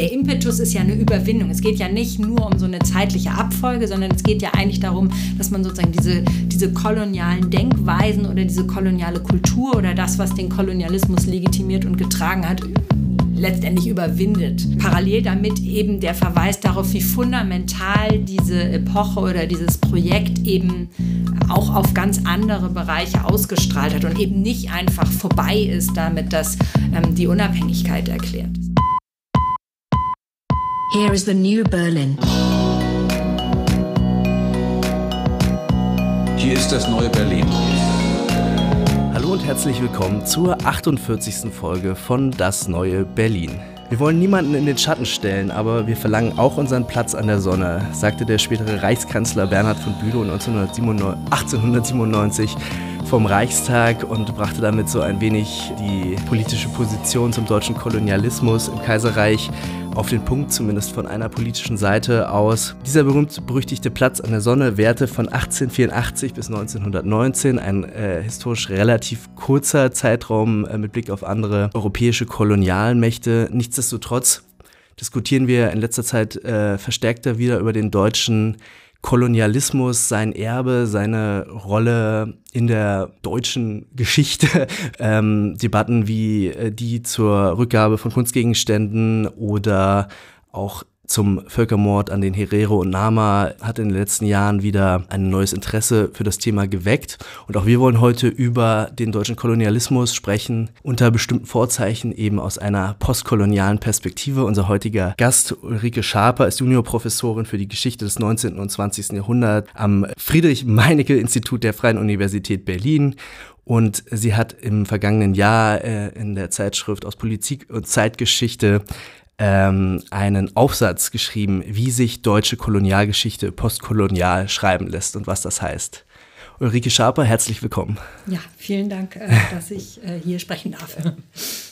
der Impetus ist ja eine Überwindung. Es geht ja nicht nur um so eine zeitliche Abfolge, sondern es geht ja eigentlich darum, dass man sozusagen diese, diese kolonialen Denkweisen oder diese koloniale Kultur oder das, was den Kolonialismus legitimiert und getragen hat, letztendlich überwindet. Parallel damit eben der Verweis darauf, wie fundamental diese Epoche oder dieses Projekt eben auch auf ganz andere Bereiche ausgestrahlt hat und eben nicht einfach vorbei ist damit, dass ähm, die Unabhängigkeit erklärt ist. Here is the new Berlin. Hier ist das neue Berlin. Hallo und herzlich willkommen zur 48. Folge von Das neue Berlin. Wir wollen niemanden in den Schatten stellen, aber wir verlangen auch unseren Platz an der Sonne, sagte der spätere Reichskanzler Bernhard von Bülow 1897 vom Reichstag und brachte damit so ein wenig die politische Position zum deutschen Kolonialismus im Kaiserreich auf den Punkt, zumindest von einer politischen Seite aus. Dieser berühmt-berüchtigte Platz an der Sonne währte von 1884 bis 1919, ein äh, historisch relativ kurzer Zeitraum äh, mit Blick auf andere europäische Kolonialmächte. Nichtsdestotrotz diskutieren wir in letzter Zeit äh, verstärkter wieder über den deutschen Kolonialismus, sein Erbe, seine Rolle in der deutschen Geschichte, ähm, Debatten wie äh, die zur Rückgabe von Kunstgegenständen oder auch zum Völkermord an den Herero und Nama hat in den letzten Jahren wieder ein neues Interesse für das Thema geweckt. Und auch wir wollen heute über den deutschen Kolonialismus sprechen, unter bestimmten Vorzeichen eben aus einer postkolonialen Perspektive. Unser heutiger Gast Ulrike Schaper ist Juniorprofessorin für die Geschichte des 19. und 20. Jahrhunderts am Friedrich-Meinecke-Institut der Freien Universität Berlin und sie hat im vergangenen Jahr äh, in der Zeitschrift aus Politik und Zeitgeschichte ähm, einen Aufsatz geschrieben, wie sich deutsche Kolonialgeschichte postkolonial schreiben lässt und was das heißt. Ulrike Schaper, herzlich willkommen. Ja, vielen Dank, äh, dass ich äh, hier sprechen darf.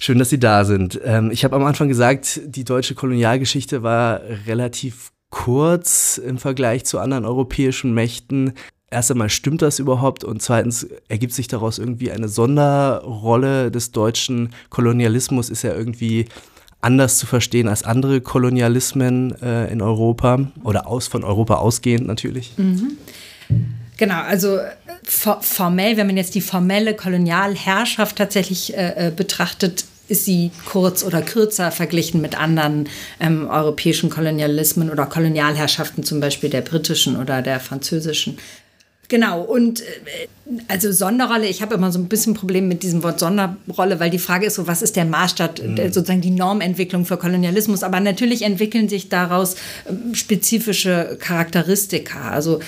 Schön, dass Sie da sind. Ähm, ich habe am Anfang gesagt, die deutsche Kolonialgeschichte war relativ kurz im Vergleich zu anderen europäischen Mächten. Erst einmal stimmt das überhaupt und zweitens ergibt sich daraus irgendwie eine Sonderrolle des deutschen Kolonialismus, ist ja irgendwie anders zu verstehen als andere Kolonialismen äh, in Europa oder aus von Europa ausgehend natürlich. Mhm. Genau, also for formell, wenn man jetzt die formelle Kolonialherrschaft tatsächlich äh, äh, betrachtet, ist sie kurz oder kürzer verglichen mit anderen ähm, europäischen Kolonialismen oder Kolonialherrschaften, zum Beispiel der britischen oder der französischen. Genau, und äh, also Sonderrolle, ich habe immer so ein bisschen Problem mit diesem Wort Sonderrolle, weil die Frage ist so, was ist der Maßstab, mhm. sozusagen die Normentwicklung für Kolonialismus? Aber natürlich entwickeln sich daraus ähm, spezifische Charakteristika. Also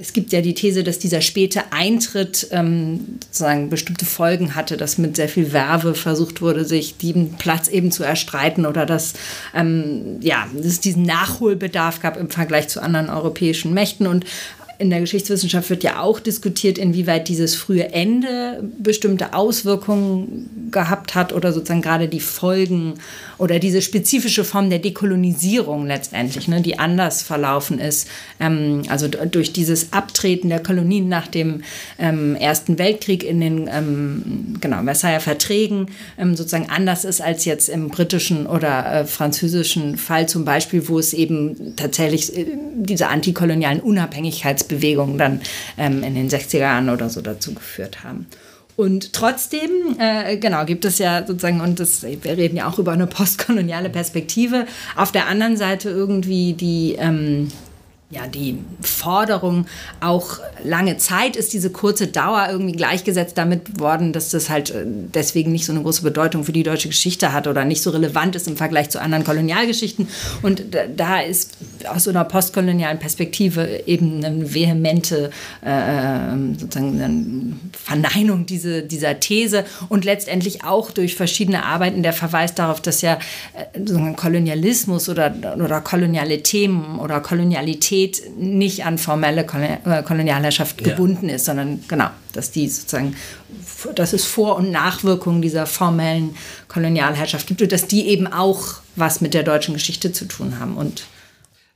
es gibt ja die These, dass dieser späte Eintritt ähm, sozusagen bestimmte Folgen hatte, dass mit sehr viel Werbe versucht wurde, sich diesen Platz eben zu erstreiten oder dass, ähm, ja, dass es diesen Nachholbedarf gab im Vergleich zu anderen europäischen Mächten. Und in der Geschichtswissenschaft wird ja auch diskutiert, inwieweit dieses frühe Ende bestimmte Auswirkungen gehabt hat oder sozusagen gerade die Folgen oder diese spezifische Form der Dekolonisierung letztendlich, ne, die anders verlaufen ist. Ähm, also durch dieses Abtreten der Kolonien nach dem ähm, Ersten Weltkrieg in den ähm, genau, Versailler Verträgen ähm, sozusagen anders ist als jetzt im britischen oder äh, französischen Fall zum Beispiel, wo es eben tatsächlich äh, diese antikolonialen Unabhängigkeits Bewegungen dann ähm, in den 60er Jahren oder so dazu geführt haben. Und trotzdem, äh, genau, gibt es ja sozusagen, und das, wir reden ja auch über eine postkoloniale Perspektive, auf der anderen Seite irgendwie die, ähm, ja, die Forderung auch lange Zeit ist diese kurze Dauer irgendwie gleichgesetzt damit worden, dass das halt äh, deswegen nicht so eine große Bedeutung für die deutsche Geschichte hat oder nicht so relevant ist im Vergleich zu anderen Kolonialgeschichten. Und da ist aus so einer postkolonialen Perspektive eben eine vehemente äh, sozusagen eine Verneinung diese, dieser These und letztendlich auch durch verschiedene Arbeiten der Verweis darauf, dass ja äh, Kolonialismus oder, oder koloniale Themen oder Kolonialität Identität nicht an formelle äh, Kolonialherrschaft ja. gebunden ist, sondern genau, dass die sozusagen, dass es Vor- und Nachwirkungen dieser formellen Kolonialherrschaft gibt und dass die eben auch was mit der deutschen Geschichte zu tun haben. Und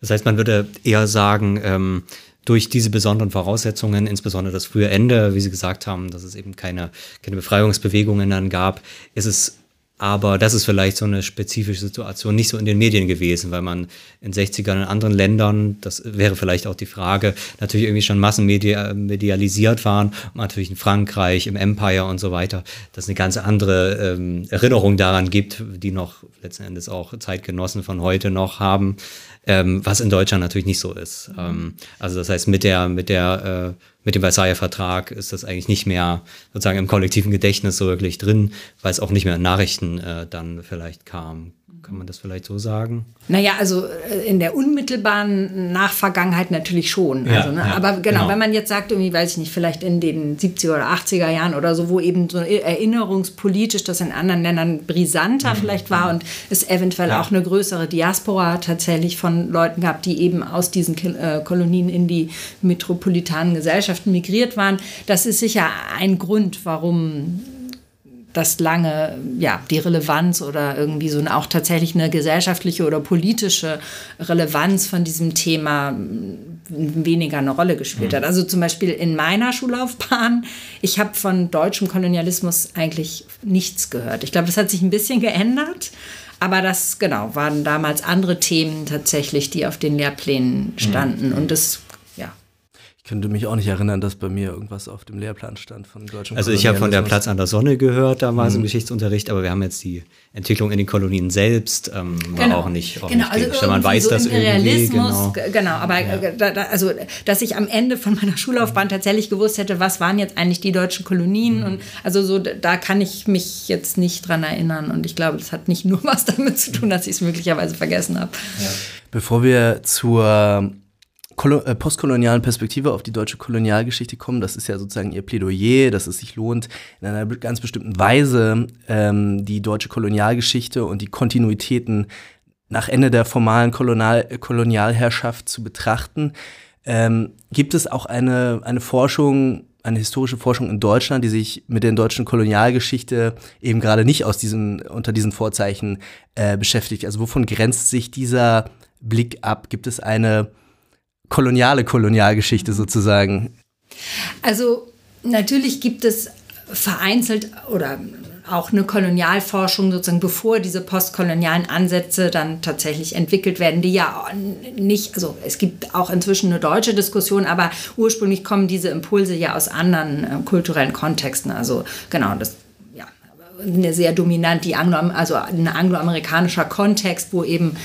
das heißt, man würde eher sagen, ähm, durch diese besonderen Voraussetzungen, insbesondere das frühe Ende, wie Sie gesagt haben, dass es eben keine, keine Befreiungsbewegungen dann gab, ist es Aber das ist vielleicht so eine spezifische Situation, nicht so in den Medien gewesen, weil man in 60ern in anderen Ländern, das wäre vielleicht auch die Frage, natürlich irgendwie schon massenmedialisiert waren. Und natürlich in Frankreich, im Empire und so weiter, dass eine ganz andere ähm, Erinnerung daran gibt, die noch letzten Endes auch Zeitgenossen von heute noch haben, ähm, was in Deutschland natürlich nicht so ist. Ähm, also das heißt, mit der, mit der äh, mit dem Versailler Vertrag ist das eigentlich nicht mehr sozusagen im kollektiven Gedächtnis so wirklich drin, weil es auch nicht mehr in Nachrichten äh, dann vielleicht kam. Kann man das vielleicht so sagen? Naja, also äh, in der unmittelbaren Nachvergangenheit natürlich schon. Ja, also, ne? ja, Aber genau, genau. wenn man jetzt sagt, irgendwie, weiß ich nicht, vielleicht in den 70er oder 80er Jahren oder so, wo eben so erinnerungspolitisch das in anderen Ländern brisanter vielleicht war und es eventuell Mhm. Ja. auch eine größere Diaspora tatsächlich von Leuten gab, die eben aus diesen äh, Kolonien in die metropolitanen Gesellschaften migriert waren. Das ist sicher ein Grund, warum das lange, ja, die Relevanz oder irgendwie so eine, auch tatsächlich eine gesellschaftliche oder politische Relevanz von diesem Thema m, weniger eine Rolle gespielt hat. Also zum Beispiel in meiner Schullaufbahn, ich habe von deutschem Kolonialismus eigentlich nichts gehört. Ich glaube, das hat sich ein bisschen geändert, aber das, genau, waren damals andere Themen tatsächlich, die auf den Lehrplänen standen und das. Ich könnte mich auch nicht erinnern, dass bei mir irgendwas auf dem Lehrplan stand von deutschem Also ich habe von der. Platz an der Sonne gehört damals im Geschichtsunterricht, aber wir haben jetzt die Entwicklung in den Kolonien selbst ähm, war auch nicht auch genau, nicht also man irgendwie weiß so das irgendwie, Imperialismus, genau. g- genau, aber äh, da, da, also dass ich am Ende von meiner Schullaufbahn tatsächlich gewusst hätte, was waren jetzt eigentlich die deutschen Kolonien Mhm. und also so da kann ich mich jetzt nicht dran erinnern und ich glaube, das hat nicht nur was damit zu tun, dass ich es möglicherweise vergessen habe. Bevor wir zur äh, postkolonialen Perspektive auf die deutsche Kolonialgeschichte kommen, das ist ja sozusagen ihr Plädoyer, dass es sich lohnt, in einer ganz bestimmten Weise ähm, die deutsche Kolonialgeschichte und die Kontinuitäten nach Ende der formalen Kolonial Kolonialherrschaft zu betrachten. Ähm, gibt es auch eine, eine Forschung, eine historische Forschung in Deutschland, die sich mit der deutschen Kolonialgeschichte eben gerade nicht aus diesen, unter diesen Vorzeichen äh, beschäftigt? Also wovon grenzt sich dieser Blick ab? Gibt es eine koloniale Kolonialgeschichte sozusagen? Also natürlich gibt es vereinzelt oder auch eine Kolonialforschung sozusagen, bevor diese postkolonialen Ansätze dann tatsächlich entwickelt werden, die ja nicht, also es gibt auch inzwischen eine deutsche Diskussion, aber ursprünglich kommen diese Impulse ja aus anderen äh, kulturellen Kontexten. Also genau, das ja, eine sehr dominant, die Anglo, also ein angloamerikanischer Kontext, wo eben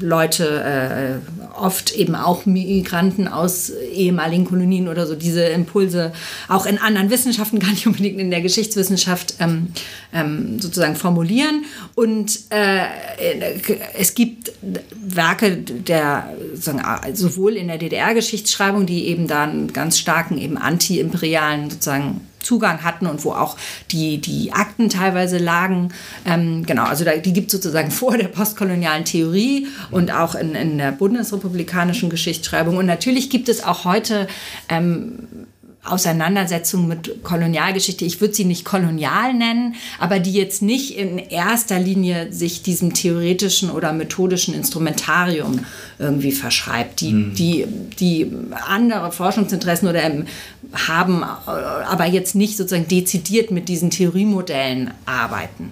Leute, äh, oft eben auch Migranten aus ehemaligen Kolonien oder so, diese Impulse auch in anderen Wissenschaften, gar nicht unbedingt in der Geschichtswissenschaft, ähm, ähm, sozusagen formulieren. Und äh, es gibt Werke der sowohl in der DDR-Geschichtsschreibung, die eben da einen ganz starken, eben anti-imperialen sozusagen Zugang hatten und wo auch die, die Akten teilweise lagen. Ähm, genau, also da, die gibt es sozusagen vor der postkolonialen Theorie und auch in, in der bundesrepublikanischen Geschichtsschreibung. Und natürlich gibt es auch heute ähm, Auseinandersetzungen mit Kolonialgeschichte. Ich würde sie nicht kolonial nennen, aber die jetzt nicht in erster Linie sich diesem theoretischen oder methodischen Instrumentarium irgendwie verschreibt, die, mhm. die, die andere Forschungsinteressen oder haben, aber jetzt nicht sozusagen dezidiert mit diesen Theoriemodellen arbeiten.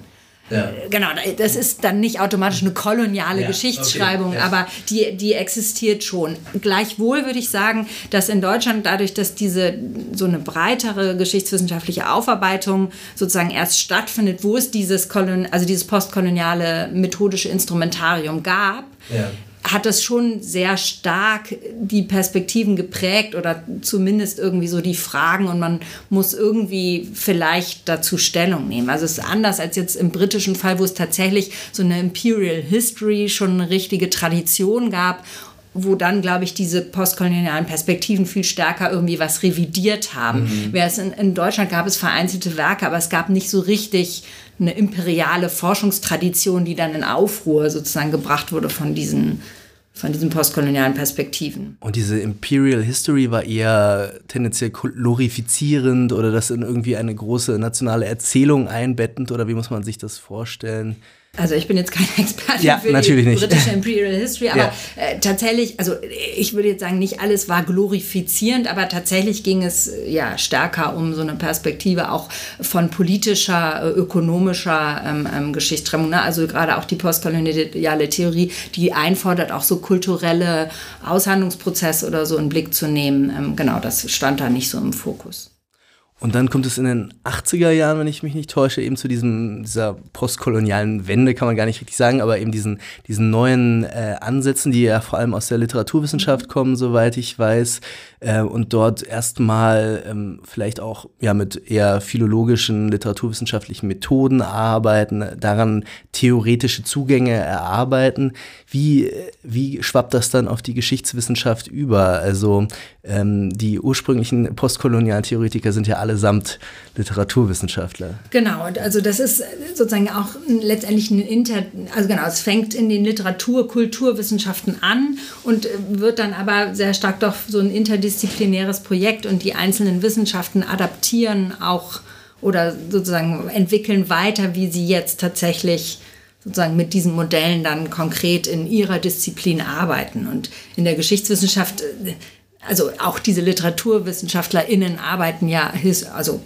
Ja. Genau, das ist dann nicht automatisch eine koloniale ja, Geschichtsschreibung, okay, aber die, die existiert schon. Gleichwohl würde ich sagen, dass in Deutschland dadurch, dass diese so eine breitere geschichtswissenschaftliche Aufarbeitung sozusagen erst stattfindet, wo es dieses, Kolon also dieses postkoloniale methodische Instrumentarium gab, ja hat das schon sehr stark die Perspektiven geprägt oder zumindest irgendwie so die Fragen und man muss irgendwie vielleicht dazu Stellung nehmen. Also es ist anders als jetzt im britischen Fall, wo es tatsächlich so eine Imperial History schon eine richtige Tradition gab wo dann, glaube ich, diese postkolonialen Perspektiven viel stärker irgendwie was revidiert haben. Mhm. In, in Deutschland gab es vereinzelte Werke, aber es gab nicht so richtig eine imperiale Forschungstradition, die dann in Aufruhr sozusagen gebracht wurde von diesen von diesen postkolonialen Perspektiven. Und diese Imperial History war eher tendenziell glorifizierend oder das in irgendwie eine große nationale Erzählung einbettend oder wie muss man sich das vorstellen? Also ich bin jetzt keine Expertin ja, für die nicht. britische Imperial History, aber Ja. äh, tatsächlich, also ich würde jetzt sagen, nicht alles war glorifizierend, aber tatsächlich ging es äh, ja stärker um so eine Perspektive auch von politischer, äh, ökonomischer ähm, ähm, Geschichtsschreibung. Ne? Also gerade auch die postkoloniale Theorie, die einfordert, auch so kulturelle Aushandlungsprozesse oder so in den Blick zu nehmen. Ähm, genau, das stand da nicht so im Fokus. Und dann kommt es in den 80er Jahren, wenn ich mich nicht täusche, eben zu diesem, dieser postkolonialen Wende, kann man gar nicht richtig sagen, aber eben diesen, diesen neuen äh, Ansätzen, die ja vor allem aus der Literaturwissenschaft kommen, soweit ich weiß, äh, und dort erstmal ähm, vielleicht auch ja mit eher philologischen, literaturwissenschaftlichen Methoden arbeiten, daran theoretische Zugänge erarbeiten. Wie, wie schwappt das dann auf die Geschichtswissenschaft über? Also ähm, die ursprünglichen postkolonialen Theoretiker sind ja allesamt Literaturwissenschaftler. Genau, und also das ist sozusagen auch letztendlich ein Inter, also genau, es fängt in den Literatur-, Kulturwissenschaften an und äh, wird dann aber sehr stark doch so ein interdisziplinäres Projekt und die einzelnen Wissenschaften adaptieren auch oder sozusagen entwickeln weiter, wie sie jetzt tatsächlich sozusagen mit diesen Modellen dann konkret in ihrer Disziplin arbeiten. Und in der Geschichtswissenschaft äh, also auch diese LiteraturwissenschaftlerInnen arbeiten ja, also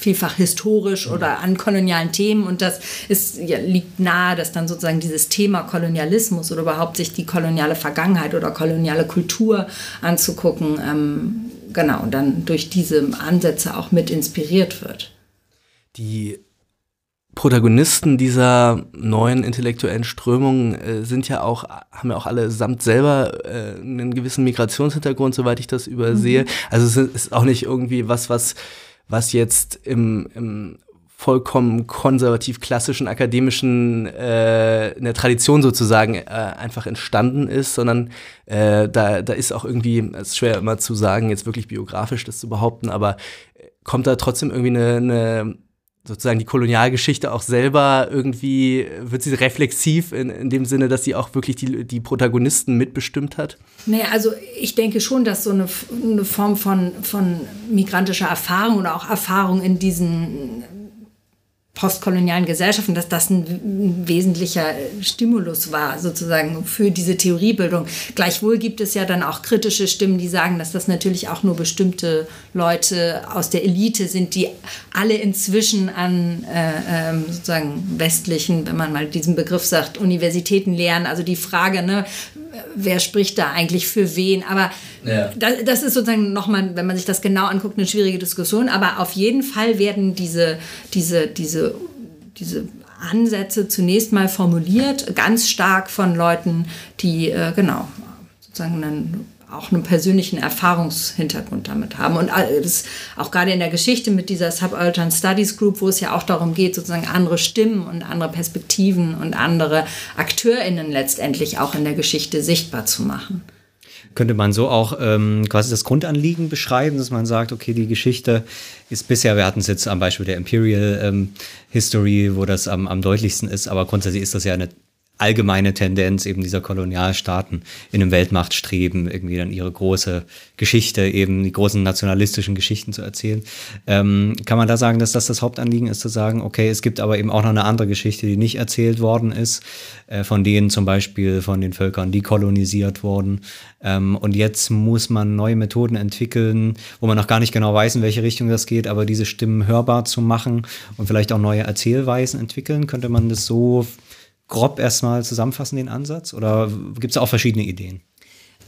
vielfach historisch oder an kolonialen Themen und das ist, ja, liegt nahe, dass dann sozusagen dieses Thema Kolonialismus oder überhaupt sich die koloniale Vergangenheit oder koloniale Kultur anzugucken, ähm, genau, und dann durch diese Ansätze auch mit inspiriert wird. Die Protagonisten dieser neuen intellektuellen Strömung äh, sind ja auch, haben ja auch alle samt selber äh, einen gewissen Migrationshintergrund, soweit ich das übersehe. Also es ist- ist auch nicht irgendwie was, was, was jetzt im, im vollkommen konservativ klassischen akademischen äh, in der Tradition sozusagen äh, einfach entstanden ist, sondern äh, da, da ist auch irgendwie, es ist schwer immer zu sagen, jetzt wirklich biografisch das zu behaupten, aber äh, kommt da trotzdem irgendwie eine, eine sozusagen die Kolonialgeschichte auch selber irgendwie, wird sie reflexiv in, in dem Sinne, dass sie auch wirklich die, die Protagonisten mitbestimmt hat? Naja, also ich denke schon, dass so eine, eine Form von, von migrantischer Erfahrung oder auch Erfahrung in diesen postkolonialen Gesellschaften, dass das ein, wesentlicher Stimulus war, sozusagen für diese Theoriebildung. Gleichwohl gibt es ja dann auch kritische Stimmen, die sagen, dass das natürlich auch nur bestimmte Leute aus der Elite sind, die alle inzwischen an äh, ähm, sozusagen westlichen, wenn man mal diesen Begriff sagt, Universitäten lehren. Also die Frage, ne, wer spricht da eigentlich für wen? Aber Ja. das, das ist sozusagen nochmal, wenn man sich das genau anguckt, eine schwierige Diskussion. Aber auf jeden Fall werden diese, diese, diese, diese Ansätze zunächst mal formuliert, ganz stark von Leuten, die äh, genau sozusagen einen, auch einen persönlichen Erfahrungshintergrund damit haben. Und das, auch gerade in der Geschichte mit dieser Subaltern Studies Group, wo es ja auch darum geht, sozusagen andere Stimmen und andere Perspektiven und andere AkteurInnen letztendlich auch in der Geschichte sichtbar zu machen. Könnte man so auch ähm, quasi das Grundanliegen beschreiben, dass man sagt, okay, die Geschichte ist bisher, wir hatten es jetzt am Beispiel der Imperial ähm, History, wo das am, am deutlichsten ist, aber grundsätzlich ist das ja eine allgemeine Tendenz eben dieser Kolonialstaaten in einem Weltmachtstreben, irgendwie dann ihre große Geschichte, eben die großen nationalistischen Geschichten zu erzählen. Ähm, kann man da sagen, dass das das Hauptanliegen ist, zu sagen, okay, es gibt aber eben auch noch eine andere Geschichte, die nicht erzählt worden ist, äh, von denen zum Beispiel von den Völkern, die kolonisiert wurden. Ähm, und jetzt muss man neue Methoden entwickeln, wo man noch gar nicht genau weiß, in welche Richtung das geht, aber diese Stimmen hörbar zu machen und vielleicht auch neue Erzählweisen entwickeln. Könnte man das so grob erstmal zusammenfassen, den Ansatz? Oder gibt es auch verschiedene Ideen?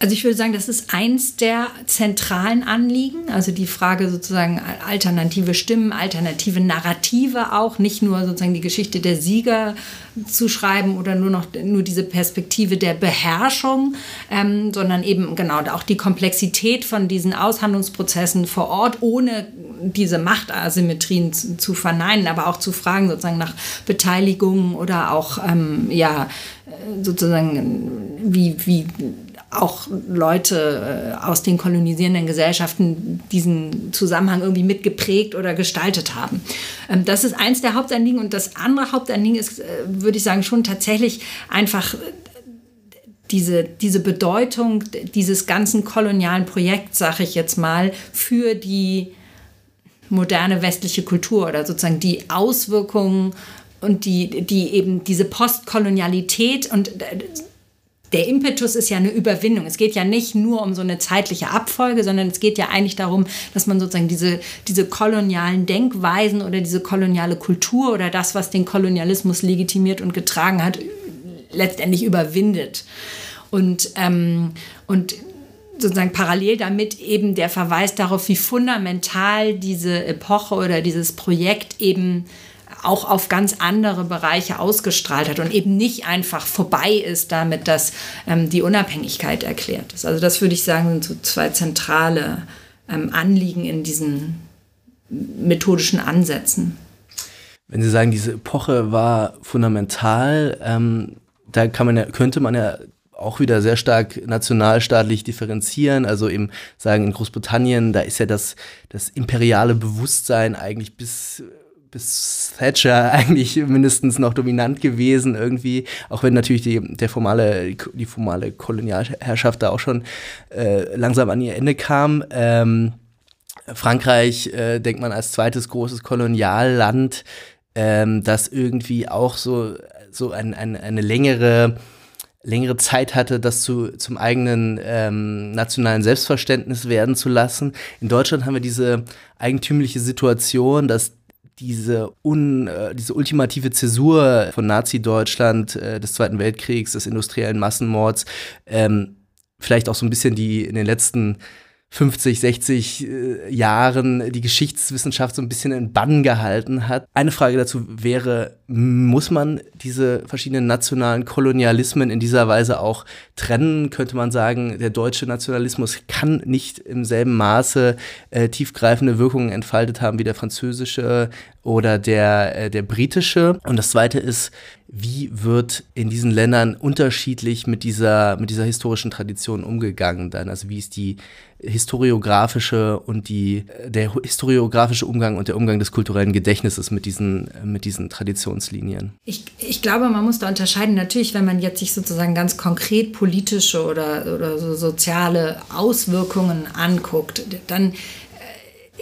Also ich würde sagen, das ist eins der zentralen Anliegen, also die Frage sozusagen alternative Stimmen, alternative Narrative auch, nicht nur sozusagen die Geschichte der Sieger zu schreiben oder nur noch nur diese Perspektive der Beherrschung, ähm, sondern eben genau auch die Komplexität von diesen Aushandlungsprozessen vor Ort, ohne diese Machtasymmetrien zu, zu verneinen, aber auch zu fragen sozusagen nach Beteiligung oder auch ähm, ja sozusagen wie wie auch Leute äh, aus den kolonisierenden Gesellschaften diesen Zusammenhang irgendwie mitgeprägt oder gestaltet haben. Ähm, das ist eins der Hauptanliegen und das andere Hauptanliegen ist, äh, würde ich sagen, schon tatsächlich einfach diese, diese Bedeutung dieses ganzen kolonialen Projekts, sage ich jetzt mal, für die moderne westliche Kultur oder sozusagen die Auswirkungen und die, die eben diese Postkolonialität und der Impetus ist ja eine Überwindung. Es geht ja nicht nur um so eine zeitliche Abfolge, sondern es geht ja eigentlich darum, dass man sozusagen diese, diese kolonialen Denkweisen oder diese koloniale Kultur oder das, was den Kolonialismus legitimiert und getragen hat, letztendlich überwindet. Und, ähm, und sozusagen parallel damit eben der Verweis darauf, wie fundamental diese Epoche oder dieses Projekt eben auch auf ganz andere Bereiche ausgestrahlt hat und eben nicht einfach vorbei ist damit, dass ähm, die Unabhängigkeit erklärt ist. Also das würde ich sagen, sind so zwei zentrale ähm, Anliegen in diesen methodischen Ansätzen. Wenn Sie sagen, diese Epoche war fundamental, ähm, da kann man ja, könnte man ja auch wieder sehr stark nationalstaatlich differenzieren. Also eben sagen, in Großbritannien, da ist ja das, das imperiale Bewusstsein eigentlich bis bis Thatcher eigentlich mindestens noch dominant gewesen irgendwie, auch wenn natürlich die, der formale, die formale Kolonialherrschaft da auch schon äh, langsam an ihr Ende kam. Ähm, Frankreich äh, denkt man als zweites großes Kolonialland, ähm, das irgendwie auch so, so ein, ein, eine längere längere Zeit hatte, das zu, zum eigenen ähm, nationalen Selbstverständnis werden zu lassen. In Deutschland haben wir diese eigentümliche Situation, dass diese, un, äh, diese ultimative Zäsur von Nazi-Deutschland äh, des Zweiten Weltkriegs, des industriellen Massenmords, ähm, vielleicht auch so ein bisschen die in den letzten 50, 60 äh, Jahren die Geschichtswissenschaft so ein bisschen in Bann gehalten hat. Eine Frage dazu wäre, muss man diese verschiedenen nationalen Kolonialismen in dieser Weise auch trennen? Könnte man sagen, der deutsche Nationalismus kann nicht im selben Maße äh, tiefgreifende Wirkungen entfaltet haben wie der französische oder der, äh, der britische? Und das zweite ist, wie wird in diesen Ländern unterschiedlich mit dieser, mit dieser historischen Tradition umgegangen dann? Also wie ist die historiografische und die, der historiografische Umgang und der Umgang des kulturellen Gedächtnisses mit diesen, mit diesen Traditionslinien? Ich, ich glaube, man muss da unterscheiden. Natürlich, wenn man jetzt sich sozusagen ganz konkret politische oder, oder so soziale Auswirkungen anguckt, dann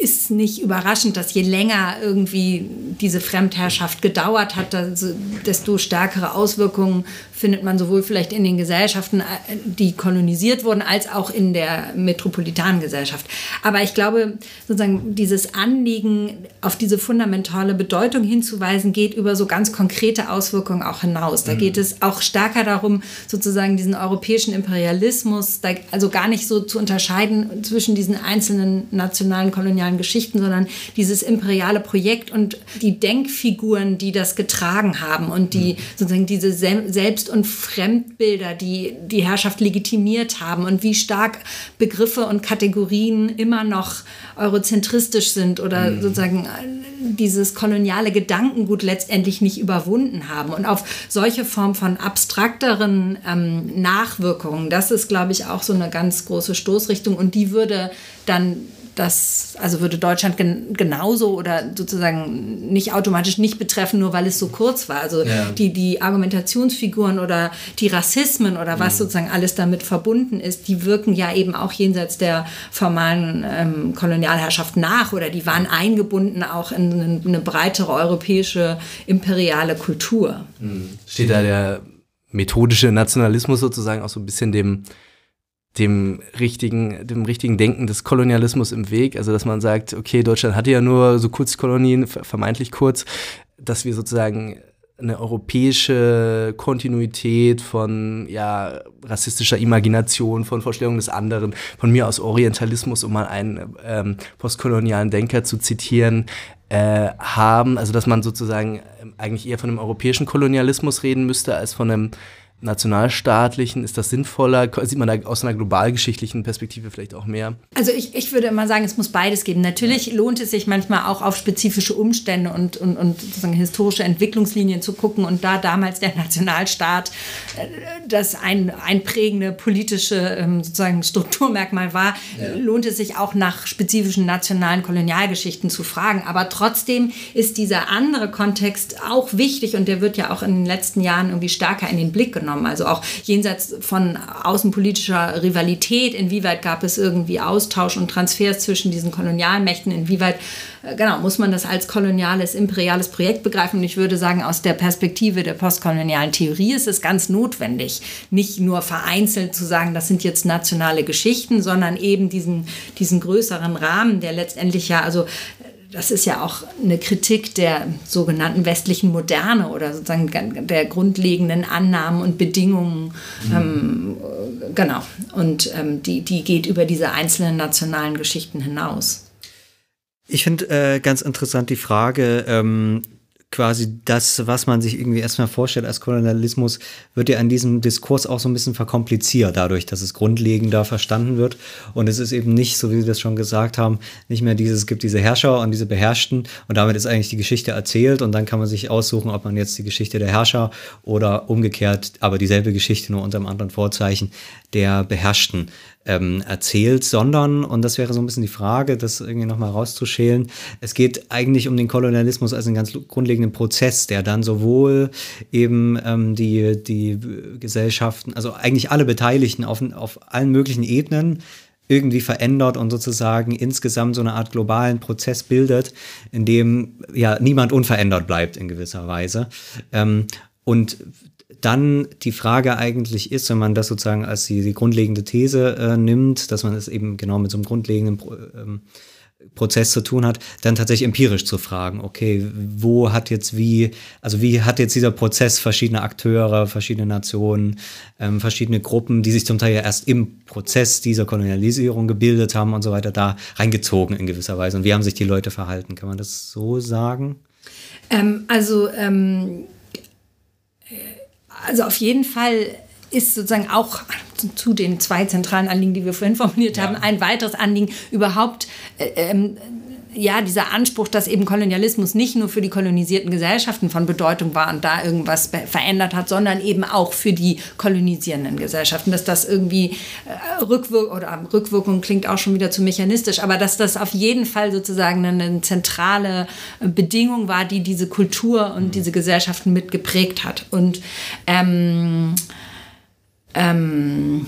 ist nicht überraschend, dass je länger irgendwie diese Fremdherrschaft gedauert hat, desto stärkere Auswirkungen findet man sowohl vielleicht in den Gesellschaften, äh, die kolonisiert wurden, als auch in der metropolitanen Gesellschaft. Aber ich glaube, sozusagen dieses Anliegen, auf diese fundamentale Bedeutung hinzuweisen, geht über so ganz konkrete Auswirkungen auch hinaus. Da mhm. geht es auch stärker darum, sozusagen diesen europäischen Imperialismus, also gar nicht so zu unterscheiden zwischen diesen einzelnen nationalen kolonialen Geschichten, sondern dieses imperiale Projekt und die Denkfiguren, die das getragen haben und die mhm. sozusagen diese selbst und Fremdbilder, die die Herrschaft legitimiert haben und wie stark Begriffe und Kategorien immer noch eurozentristisch sind oder mhm. sozusagen dieses koloniale Gedankengut letztendlich nicht überwunden haben. Und auf solche Form von abstrakteren ähm, Nachwirkungen, das ist, glaube ich, auch so eine ganz große Stoßrichtung und die würde dann das, also würde Deutschland gen genauso oder sozusagen nicht automatisch nicht betreffen, nur weil es so kurz war. Also ja. die, die Argumentationsfiguren oder die Rassismen oder was mhm. sozusagen alles damit verbunden ist, die wirken ja eben auch jenseits der formalen ähm, Kolonialherrschaft nach oder die waren eingebunden auch in eine, eine breitere europäische imperiale Kultur. Mhm. Steht da der methodische Nationalismus sozusagen auch so ein bisschen dem dem richtigen, dem richtigen Denken des Kolonialismus im Weg. Also, dass man sagt, okay, Deutschland hatte ja nur so Kurzkolonien, vermeintlich kurz, dass wir sozusagen eine europäische Kontinuität von ja, rassistischer Imagination, von Vorstellungen des anderen, von mir aus Orientalismus, um mal einen ähm, postkolonialen Denker zu zitieren, äh, haben. Also dass man sozusagen eigentlich eher von einem europäischen Kolonialismus reden müsste, als von einem nationalstaatlichen? Ist das sinnvoller? Sieht man da aus einer globalgeschichtlichen Perspektive vielleicht auch mehr? Also ich, ich würde immer sagen, es muss beides geben. Natürlich lohnt es sich manchmal auch auf spezifische Umstände und, und, und sozusagen historische Entwicklungslinien zu gucken. Und da damals der Nationalstaat äh, das ein, ein prägende politische ähm, sozusagen Strukturmerkmal war, ja. lohnt es sich auch nach spezifischen nationalen Kolonialgeschichten zu fragen. Aber trotzdem ist dieser andere Kontext auch wichtig und der wird ja auch in den letzten Jahren irgendwie stärker in den Blick genommen genommen. Also auch jenseits von außenpolitischer Rivalität, inwieweit gab es irgendwie Austausch und Transfers zwischen diesen Kolonialmächten, inwieweit äh, genau, muss man das als koloniales, imperiales Projekt begreifen. Und ich würde sagen, aus der Perspektive der postkolonialen Theorie ist es ganz notwendig, nicht nur vereinzelt zu sagen, das sind jetzt nationale Geschichten, sondern eben diesen, diesen größeren Rahmen, der letztendlich ja, also das ist ja auch eine Kritik der sogenannten westlichen Moderne oder sozusagen der grundlegenden Annahmen und Bedingungen. Mhm. Ähm, genau. Und ähm, die, die geht über diese einzelnen nationalen Geschichten hinaus. Ich finde äh, ganz interessant die Frage, ähm, quasi das, was man sich irgendwie erstmal vorstellt als Kolonialismus, wird ja an diesem Diskurs auch so ein bisschen verkompliziert, dadurch, dass es grundlegender verstanden wird. Und es ist eben nicht, so wie Sie das schon gesagt haben, nicht mehr dieses, es gibt diese Herrscher und diese Beherrschten und damit ist eigentlich die Geschichte erzählt und dann kann man sich aussuchen, ob man jetzt die Geschichte der Herrscher oder umgekehrt, aber dieselbe Geschichte nur unter einem anderen Vorzeichen der Beherrschten ähm, erzählt, sondern, und das wäre so ein bisschen die Frage, das irgendwie nochmal rauszuschälen, es geht eigentlich um den Kolonialismus als einen ganz grundlegenden Prozess, der dann sowohl eben ähm, die, die Gesellschaften, also eigentlich alle Beteiligten auf, auf allen möglichen Ebenen irgendwie verändert und sozusagen insgesamt so eine Art globalen Prozess bildet, in dem ja niemand unverändert bleibt in gewisser Weise. Ähm, und dann die Frage eigentlich ist, wenn man das sozusagen als die, die grundlegende These äh, nimmt, dass man es eben genau mit so einem grundlegenden Pro, ähm, Prozess zu tun hat, dann tatsächlich empirisch zu fragen, okay, wo hat jetzt wie, also wie hat jetzt dieser Prozess verschiedene Akteure, verschiedene Nationen, ähm, verschiedene Gruppen, die sich zum Teil ja erst im Prozess dieser Kolonialisierung gebildet haben und so weiter, da reingezogen in gewisser Weise. Und wie haben sich die Leute verhalten? Kann man das so sagen? Ähm, also ähm also auf jeden Fall ist sozusagen auch zu den zwei zentralen Anliegen, die wir vorhin formuliert ja. haben, ein weiteres Anliegen überhaupt äh, ähm, ja, dieser Anspruch, dass eben Kolonialismus nicht nur für die kolonisierten Gesellschaften von Bedeutung war und da irgendwas verändert hat, sondern eben auch für die kolonisierenden Gesellschaften, dass das irgendwie äh, Rückwirkung oder Rückwirkung klingt auch schon wieder zu mechanistisch, aber dass das auf jeden Fall sozusagen eine zentrale äh, Bedingung war, die diese Kultur und mhm. diese Gesellschaften mitgeprägt hat. Und ähm, ähm,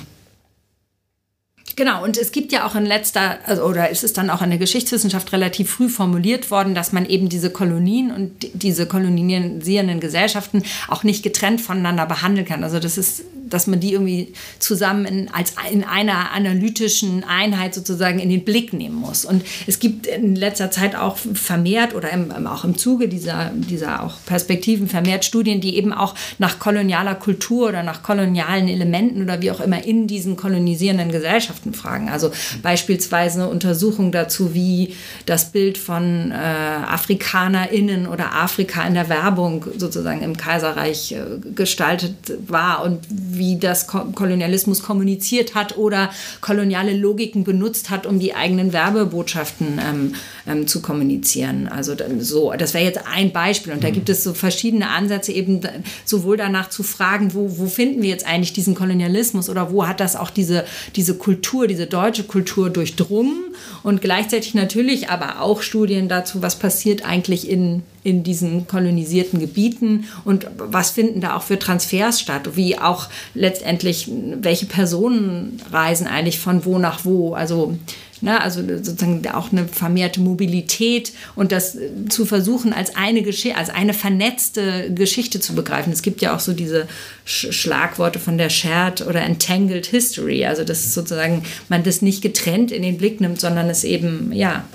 Genau, und es gibt ja auch in letzter, also, oder ist es dann auch in der Geschichtswissenschaft relativ früh formuliert worden, dass man eben diese Kolonien und diese kolonisierenden Gesellschaften auch nicht getrennt voneinander behandeln kann. Also das ist dass man die irgendwie zusammen in, als in einer analytischen Einheit sozusagen in den Blick nehmen muss. Und es gibt in letzter Zeit auch vermehrt oder im, auch im Zuge dieser, dieser auch Perspektiven vermehrt Studien, die eben auch nach kolonialer Kultur oder nach kolonialen Elementen oder wie auch immer in diesen kolonisierenden Gesellschaften fragen. Also beispielsweise eine Untersuchung dazu, wie das Bild von äh, AfrikanerInnen oder Afrika in der Werbung sozusagen im Kaiserreich äh, gestaltet war und wie wie das Kolonialismus kommuniziert hat oder koloniale Logiken benutzt hat, um die eigenen Werbebotschaften ähm, ähm, zu kommunizieren. Also so, das wäre jetzt ein Beispiel. Und da mhm. gibt es so verschiedene Ansätze, eben sowohl danach zu fragen, wo, wo finden wir jetzt eigentlich diesen Kolonialismus oder wo hat das auch diese, diese Kultur, diese deutsche Kultur durchdrungen und gleichzeitig natürlich aber auch Studien dazu, was passiert eigentlich in in diesen kolonisierten Gebieten und was finden da auch für Transfers statt, wie auch letztendlich, welche Personen reisen eigentlich von wo nach wo, also Ne, also sozusagen auch eine vermehrte Mobilität und das zu versuchen, als eine, Geschichte, als eine vernetzte Geschichte zu begreifen. Es gibt ja auch so diese Sch Schlagworte von der Shared oder Entangled History, also dass sozusagen man das nicht getrennt in den Blick nimmt, sondern es eben ja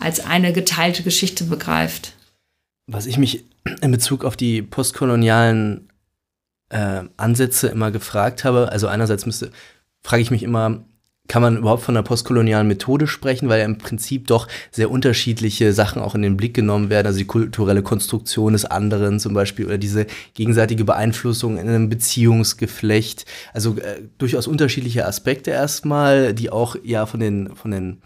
als eine geteilte Geschichte begreift. Was ich mich in Bezug auf die postkolonialen äh, Ansätze immer gefragt habe, also einerseits müsste, frage ich mich immer, kann man überhaupt von einer postkolonialen Methode sprechen, weil ja im Prinzip doch sehr unterschiedliche Sachen auch in den Blick genommen werden, also die kulturelle Konstruktion des anderen zum Beispiel oder diese gegenseitige Beeinflussung in einem Beziehungsgeflecht, also äh, durchaus unterschiedliche Aspekte erstmal, die auch ja von den, von den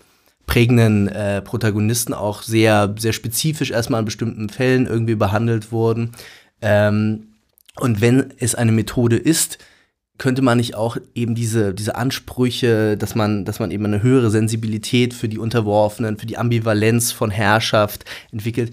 prägenden äh, Protagonisten auch sehr, sehr spezifisch erstmal in bestimmten Fällen irgendwie behandelt wurden. Ähm, und wenn es eine Methode ist, könnte man nicht auch eben diese, diese Ansprüche, dass man, dass man eben eine höhere Sensibilität für die Unterworfenen, für die Ambivalenz von Herrschaft entwickelt,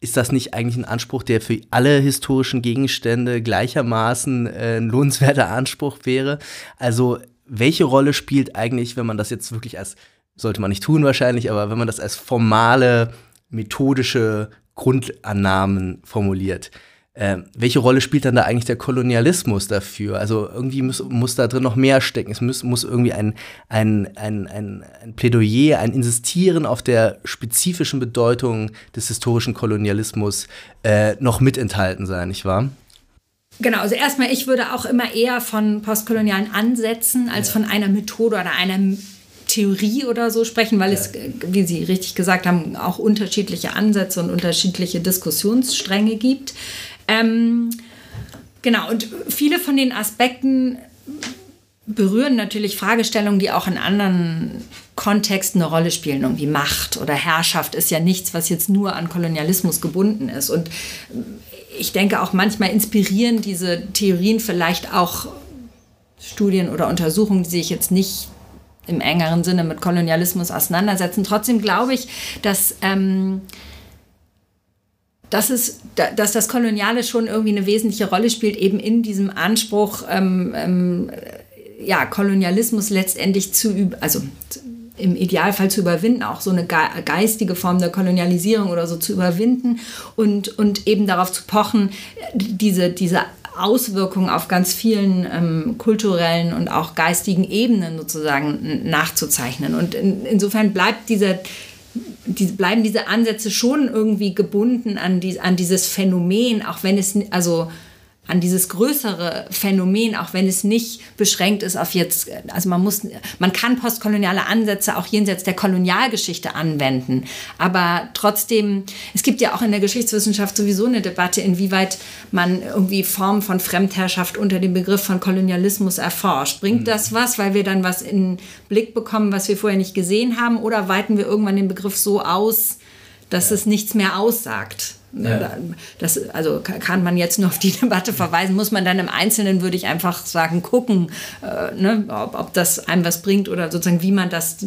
ist das nicht eigentlich ein Anspruch, der für alle historischen Gegenstände gleichermaßen äh, ein lohnenswerter Anspruch wäre? Also welche Rolle spielt eigentlich, wenn man das jetzt wirklich als, sollte man nicht tun wahrscheinlich, aber wenn man das als formale, methodische Grundannahmen formuliert, äh, welche Rolle spielt dann da eigentlich der Kolonialismus dafür? Also irgendwie muss, muss da drin noch mehr stecken. Es muss, muss irgendwie ein, ein, ein, ein, ein Plädoyer, ein Insistieren auf der spezifischen Bedeutung des historischen Kolonialismus äh, noch mit enthalten sein, nicht wahr? Genau, also erstmal, ich würde auch immer eher von postkolonialen Ansätzen als ja. von einer Methode oder einer Theorie oder so sprechen, weil es, wie Sie richtig gesagt haben, auch unterschiedliche Ansätze und unterschiedliche Diskussionsstränge gibt. Ähm, genau, und viele von den Aspekten berühren natürlich Fragestellungen, die auch in anderen Kontexten eine Rolle spielen. Irgendwie Macht oder Herrschaft ist ja nichts, was jetzt nur an Kolonialismus gebunden ist. Und ich denke auch manchmal inspirieren diese Theorien vielleicht auch Studien oder Untersuchungen, die sich jetzt nicht im engeren Sinne mit Kolonialismus auseinandersetzen. Trotzdem glaube ich, dass ähm, dass, es, dass das Koloniale schon irgendwie eine wesentliche Rolle spielt, eben in diesem Anspruch, ähm, ähm, ja, Kolonialismus letztendlich zu, also im Idealfall zu überwinden, auch so eine geistige Form der Kolonialisierung oder so zu überwinden und, und eben darauf zu pochen, diese, diese Auswirkungen auf ganz vielen ähm, kulturellen und auch geistigen Ebenen sozusagen nachzuzeichnen. Und in, insofern bleibt dieser die, bleiben diese Ansätze schon irgendwie gebunden an, die, an dieses Phänomen, auch wenn es, also an dieses größere Phänomen, auch wenn es nicht beschränkt ist auf jetzt, also man muss, man kann postkoloniale Ansätze auch jenseits der Kolonialgeschichte anwenden. Aber trotzdem, es gibt ja auch in der Geschichtswissenschaft sowieso eine Debatte, inwieweit man irgendwie Formen von Fremdherrschaft unter dem Begriff von Kolonialismus erforscht. Bringt das mhm. was, weil wir dann was in Blick bekommen, was wir vorher nicht gesehen haben, oder weiten wir irgendwann den Begriff so aus, dass ja. es nichts mehr aussagt? Ja. Das, also kann man jetzt nur auf die Debatte verweisen, muss man dann im Einzelnen, würde ich einfach sagen, gucken, äh, ne, ob, ob das einem was bringt oder sozusagen, wie man das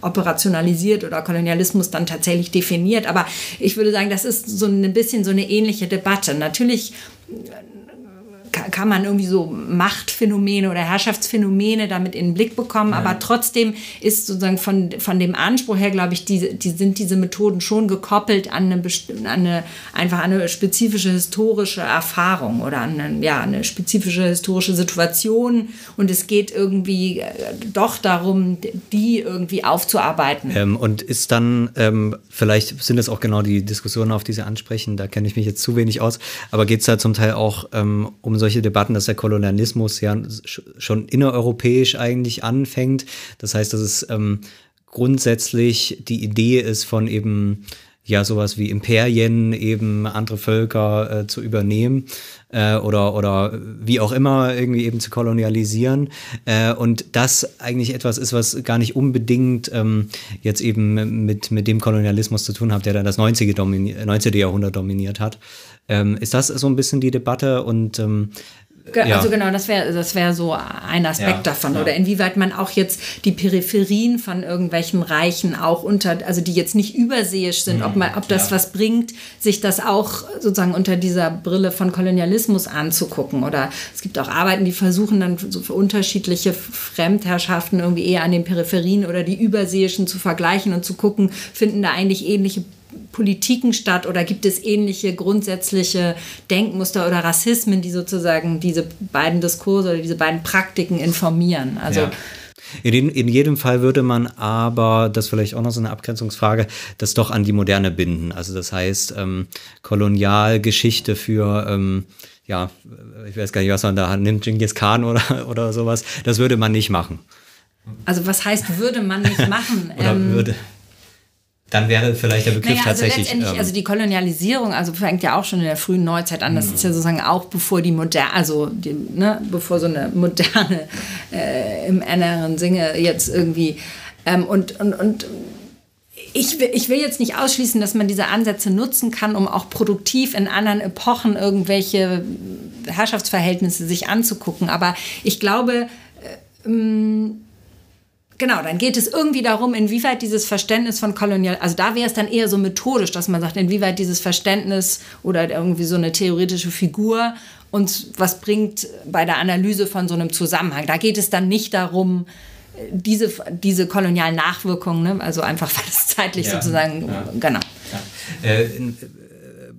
operationalisiert oder Kolonialismus dann tatsächlich definiert. Aber ich würde sagen, das ist so ein bisschen so eine ähnliche Debatte. Natürlich kann man irgendwie so Machtphänomene oder Herrschaftsphänomene damit in den Blick bekommen, ja. aber trotzdem ist sozusagen von, von dem Anspruch her, glaube ich, die, die sind diese Methoden schon gekoppelt an eine, an eine einfach eine spezifische historische Erfahrung oder an eine, ja, eine spezifische historische Situation und es geht irgendwie äh, doch darum, die irgendwie aufzuarbeiten. Ähm, und ist dann, ähm, vielleicht sind es auch genau die Diskussionen, auf die Sie ansprechen, da kenne ich mich jetzt zu wenig aus, aber geht es da zum Teil auch ähm, um solche Debatten, dass der Kolonialismus ja schon innereuropäisch eigentlich anfängt. Das heißt, dass es ähm, grundsätzlich die Idee ist von eben ja sowas wie Imperien eben andere Völker äh, zu übernehmen äh, oder oder wie auch immer irgendwie eben zu kolonialisieren äh, und das eigentlich etwas ist, was gar nicht unbedingt ähm, jetzt eben mit mit dem Kolonialismus zu tun hat, der dann das 90. 19. Jahrhundert dominiert hat. Ähm, ist das so ein bisschen die Debatte und ähm, also ja. genau, das wäre das wär so ein Aspekt ja, davon. Ja. Oder inwieweit man auch jetzt die Peripherien von irgendwelchen Reichen auch unter, also die jetzt nicht überseeisch sind, mhm, ob, man, ob das was bringt, sich das auch sozusagen unter dieser Brille von Kolonialismus anzugucken. Oder es gibt auch Arbeiten, die versuchen dann so für unterschiedliche Fremdherrschaften irgendwie eher an den Peripherien oder die überseeischen zu vergleichen und zu gucken, finden da eigentlich ähnliche Politiken statt oder gibt es ähnliche grundsätzliche Denkmuster oder Rassismen, die sozusagen diese beiden Diskurse oder diese beiden Praktiken informieren? Also ja. In, in, jedem Fall würde man aber, das vielleicht auch noch so eine Abgrenzungsfrage, das doch an die Moderne binden. Also das heißt, ähm, Kolonialgeschichte für, ähm, ja, ich weiß gar nicht, was man da nimmt, Genghis Khan oder, oder sowas, das würde man nicht machen. Also was heißt, würde man nicht machen? oder ähm, würde dann wäre vielleicht der Begriff naja, also tatsächlich. Letztendlich, ähm, also die Kolonialisierung, also fängt ja auch schon in der frühen Neuzeit an. Das mhm. ist ja sozusagen auch bevor die moderne, also die, ne, bevor so eine moderne äh, im inneren Sinne jetzt irgendwie ähm, und, und, und ich will, ich will jetzt nicht ausschließen, dass man diese Ansätze nutzen kann, um auch produktiv in anderen Epochen irgendwelche Herrschaftsverhältnisse sich anzugucken. Aber ich glaube, äh, Genau, dann geht es irgendwie darum, inwieweit dieses Verständnis von Kolonial, also da wäre es dann eher so methodisch, dass man sagt, inwieweit dieses Verständnis oder irgendwie so eine theoretische Figur uns was bringt bei der Analyse von so einem Zusammenhang. Da geht es dann nicht darum, diese, diese kolonialen Nachwirkungen, ne? also einfach weil es zeitlich ja, sozusagen, ja. genau. Ja. Äh,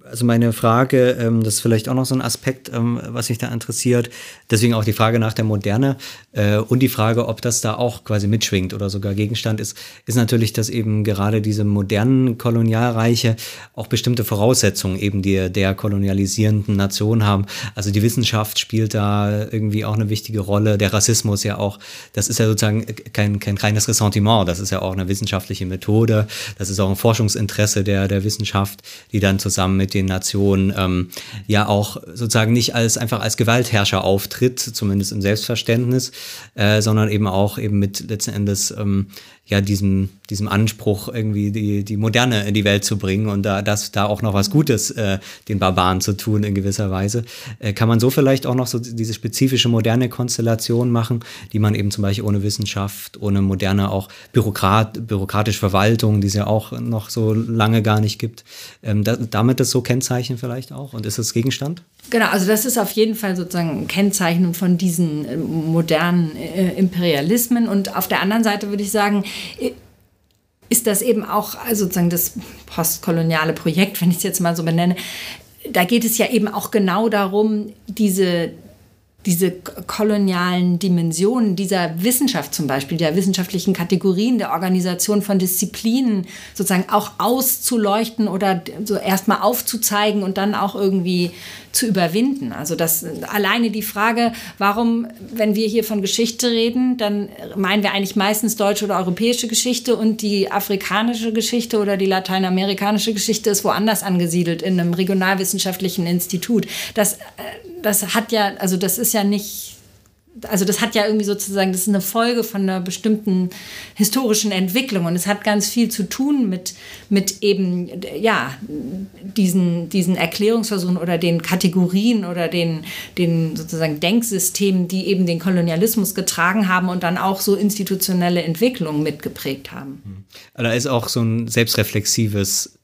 also meine Frage, ähm, das ist vielleicht auch noch so ein Aspekt, ähm, was mich da interessiert. Deswegen auch die Frage nach der Moderne äh, und die Frage, ob das da auch quasi mitschwingt oder sogar Gegenstand ist, ist natürlich, dass eben gerade diese modernen Kolonialreiche auch bestimmte Voraussetzungen eben die, der kolonialisierenden Nation haben. Also die Wissenschaft spielt da irgendwie auch eine wichtige Rolle. Der Rassismus ja auch. Das ist ja sozusagen kein, kein reines Ressentiment. Das ist ja auch eine wissenschaftliche Methode. Das ist auch ein Forschungsinteresse der, der Wissenschaft, die dann zusammen mit den Nationen ähm, ja auch sozusagen nicht als einfach als Gewaltherrscher auftritt, zumindest im Selbstverständnis, äh, sondern eben auch eben mit letzten Endes ähm, ja diesem, diesem Anspruch, irgendwie die, die Moderne in die Welt zu bringen und da, das, da auch noch was Gutes äh, den Barbaren zu tun in gewisser Weise. Äh, kann man so vielleicht auch noch so diese spezifische moderne Konstellation machen, die man eben zum Beispiel ohne Wissenschaft, ohne moderne auch Bürokrat, bürokratische Verwaltung, die es ja auch noch so lange gar nicht gibt, ähm, da, damit das so kennzeichnen vielleicht auch? Und ist das Gegenstand? Genau, also das ist auf jeden Fall sozusagen ein Kennzeichen von diesen äh, modernen äh, Imperialismen. Und auf der anderen Seite würde ich sagen, äh, ist das eben auch also sozusagen das postkoloniale Projekt, wenn ich es jetzt mal so benenne. Da geht es ja eben auch genau darum, diese diese kolonialen Dimensionen dieser Wissenschaft zum Beispiel, der wissenschaftlichen Kategorien, der Organisation von Disziplinen sozusagen auch auszuleuchten oder so erstmal aufzuzeigen und dann auch irgendwie zu überwinden. Also das alleine die Frage, warum, wenn wir hier von Geschichte reden, dann meinen wir eigentlich meistens deutsche oder europäische Geschichte und die afrikanische Geschichte oder die lateinamerikanische Geschichte ist woanders angesiedelt in einem regionalwissenschaftlichen Institut. Das, äh, das hat ja, also das ist ja nicht also das hat ja irgendwie sozusagen, das ist eine Folge von einer bestimmten historischen Entwicklung und es hat ganz viel zu tun mit, mit eben, ja, diesen, diesen Erklärungsversuchen oder den Kategorien oder den, den sozusagen Denksystemen, die eben den Kolonialismus getragen haben und dann auch so institutionelle Entwicklungen mitgeprägt haben. Da ist auch so ein selbstreflexives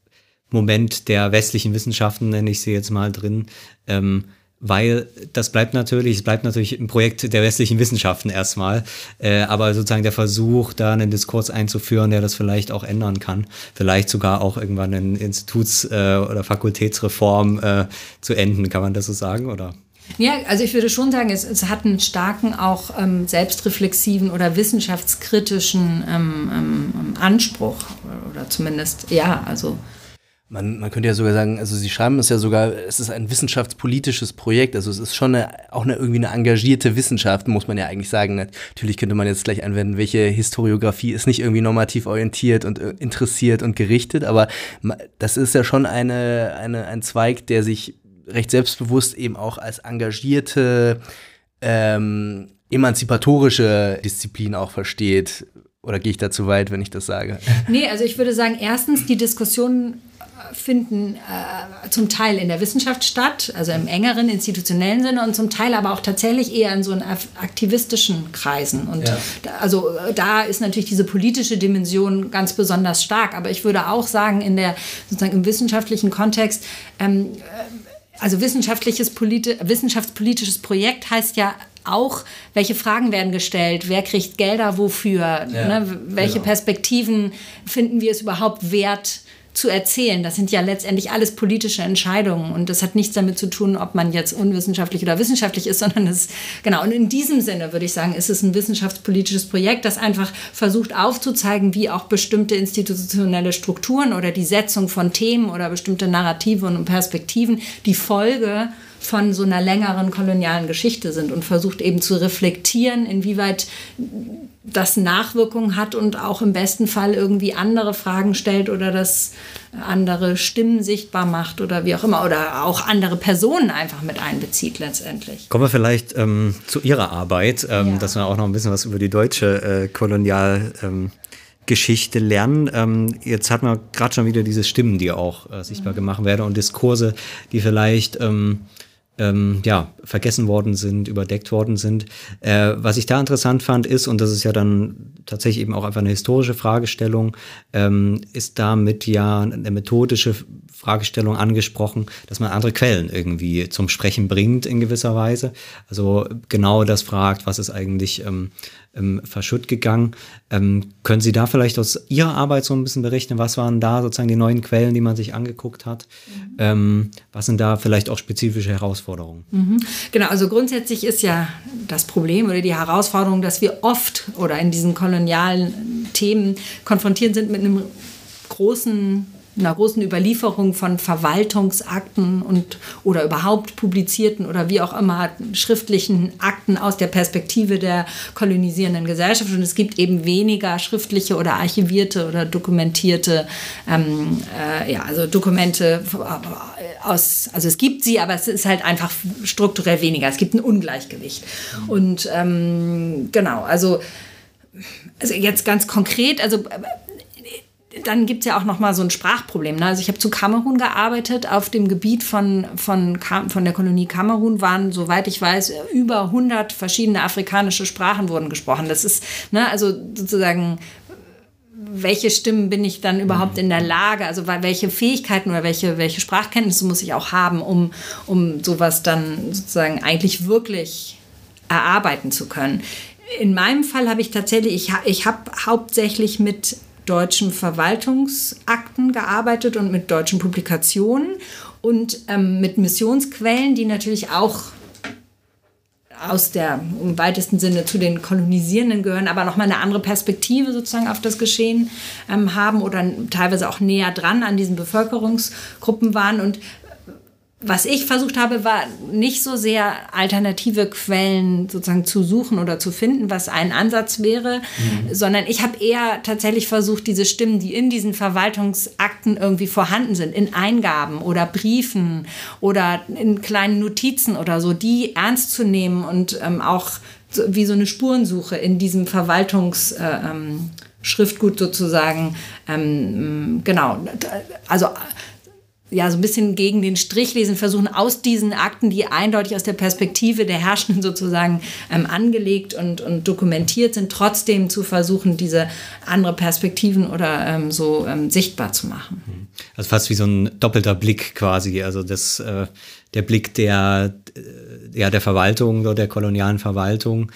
Moment der westlichen Wissenschaften, nenne ich sie jetzt mal drin, ähm, weil das bleibt natürlich, es bleibt natürlich ein Projekt der westlichen Wissenschaften erstmal, äh, aber sozusagen der Versuch, da einen Diskurs einzuführen, der das vielleicht auch ändern kann, vielleicht sogar auch irgendwann eine Instituts- äh, oder Fakultätsreform äh, zu enden, kann man das so sagen, oder? Ja, also ich würde schon sagen, es, es hat einen starken auch ähm, selbstreflexiven oder wissenschaftskritischen ähm, ähm, Anspruch oder zumindest, ja, also man, man könnte ja sogar sagen, also Sie schreiben es ja sogar, es ist ein wissenschaftspolitisches Projekt, also es ist schon eine, auch eine, irgendwie eine engagierte Wissenschaft, muss man ja eigentlich sagen. Natürlich könnte man jetzt gleich anwenden, welche Historiografie ist nicht irgendwie normativ orientiert und äh, interessiert und gerichtet, aber das ist ja schon eine, eine, ein Zweig, der sich recht selbstbewusst eben auch als engagierte, ähm, emanzipatorische Disziplin auch versteht. Oder gehe ich da zu weit, wenn ich das sage? Nee, also ich würde sagen, erstens, die Diskussion finden äh, zum Teil in der Wissenschaft statt, also im engeren institutionellen Sinne und zum Teil aber auch tatsächlich eher in so aktivistischen Kreisen. Und ja. da, also äh, da ist natürlich diese politische Dimension ganz besonders stark. Aber ich würde auch sagen, in der sozusagen im wissenschaftlichen Kontext, ähm, äh, also wissenschaftliches Politi wissenschaftspolitisches Projekt heißt ja auch, welche Fragen werden gestellt, wer kriegt Gelder wofür, ja, ne, welche genau. Perspektiven finden wir es überhaupt wert, zu erzählen. Das sind ja letztendlich alles politische Entscheidungen und das hat nichts damit zu tun, ob man jetzt unwissenschaftlich oder wissenschaftlich ist, sondern es genau. Und in diesem Sinne würde ich sagen, ist es ein wissenschaftspolitisches Projekt, das einfach versucht aufzuzeigen, wie auch bestimmte institutionelle Strukturen oder die Setzung von Themen oder bestimmte Narrative und Perspektiven die Folge von so einer längeren kolonialen Geschichte sind und versucht eben zu reflektieren, inwieweit das Nachwirkungen hat und auch im besten Fall irgendwie andere Fragen stellt oder das andere Stimmen sichtbar macht oder wie auch immer oder auch andere Personen einfach mit einbezieht letztendlich. Kommen wir vielleicht ähm, zu Ihrer Arbeit, ähm, ja. dass wir auch noch ein bisschen was über die deutsche äh, Kolonial ähm, Geschichte lernen. Ähm, jetzt hat man gerade schon wieder diese Stimmen, die auch äh, sichtbar gemacht werden und Diskurse, die vielleicht ähm, ähm, ja, vergessen worden sind, überdeckt worden sind. Äh, was ich da interessant fand ist, und das ist ja dann tatsächlich eben auch einfach eine historische Fragestellung, ähm, ist damit ja eine methodische Fragestellung angesprochen, dass man andere Quellen irgendwie zum Sprechen bringt in gewisser Weise. Also genau das fragt, was ist eigentlich ähm, ähm, verschütt gegangen. Ähm, können Sie da vielleicht aus Ihrer Arbeit so ein bisschen berichten? Was waren da sozusagen die neuen Quellen, die man sich angeguckt hat? Mhm. Ähm, was sind da vielleicht auch spezifische Herausforderungen? Mhm. Genau, also grundsätzlich ist ja das Problem oder die Herausforderung, dass wir oft oder in diesen kolonialen Themen konfrontiert sind mit einem großen einer großen Überlieferung von Verwaltungsakten und oder überhaupt publizierten oder wie auch immer schriftlichen Akten aus der Perspektive der kolonisierenden Gesellschaft. Und es gibt eben weniger schriftliche oder archivierte oder dokumentierte ähm, äh, ja also Dokumente aus also es gibt sie aber es ist halt einfach strukturell weniger. Es gibt ein Ungleichgewicht. Mhm. und ähm, genau also also jetzt ganz konkret also dann gibt es ja auch noch mal so ein Sprachproblem. Ne? Also ich habe zu Kamerun gearbeitet. Auf dem Gebiet von, von, von der Kolonie Kamerun waren, soweit ich weiß, über 100 verschiedene afrikanische Sprachen wurden gesprochen. Das ist, ne, also sozusagen, welche Stimmen bin ich dann überhaupt in der Lage? Also welche Fähigkeiten oder welche, welche Sprachkenntnisse muss ich auch haben, um, um sowas dann sozusagen eigentlich wirklich erarbeiten zu können? In meinem Fall habe ich tatsächlich, ich, ich habe hauptsächlich mit deutschen Verwaltungsakten gearbeitet und mit deutschen Publikationen und ähm, mit Missionsquellen, die natürlich auch aus der im weitesten Sinne zu den Kolonisierenden gehören, aber nochmal eine andere Perspektive sozusagen auf das Geschehen ähm, haben oder teilweise auch näher dran an diesen Bevölkerungsgruppen waren. Und was ich versucht habe, war nicht so sehr alternative Quellen sozusagen zu suchen oder zu finden, was ein Ansatz wäre, mhm. sondern ich habe eher tatsächlich versucht, diese Stimmen, die in diesen Verwaltungsakten irgendwie vorhanden sind, in Eingaben oder Briefen oder in kleinen Notizen oder so, die ernst zu nehmen und ähm, auch wie so eine Spurensuche in diesem Verwaltungsschriftgut äh, ähm, sozusagen, ähm, genau, also ja, so ein bisschen gegen den Strich lesen, versuchen aus diesen Akten, die eindeutig aus der Perspektive der Herrschenden sozusagen ähm, angelegt und, und dokumentiert sind, trotzdem zu versuchen, diese andere Perspektiven oder ähm, so ähm, sichtbar zu machen. Mhm. Also fast wie so ein doppelter Blick quasi, also das, äh, der Blick der, äh, ja, der Verwaltung der kolonialen Verwaltung,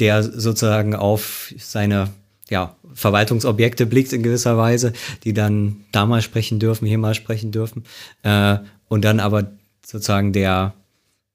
der sozusagen auf seine ja, Verwaltungsobjekte blickt in gewisser Weise, die dann da mal sprechen dürfen, hier mal sprechen dürfen. Äh, und dann aber sozusagen der,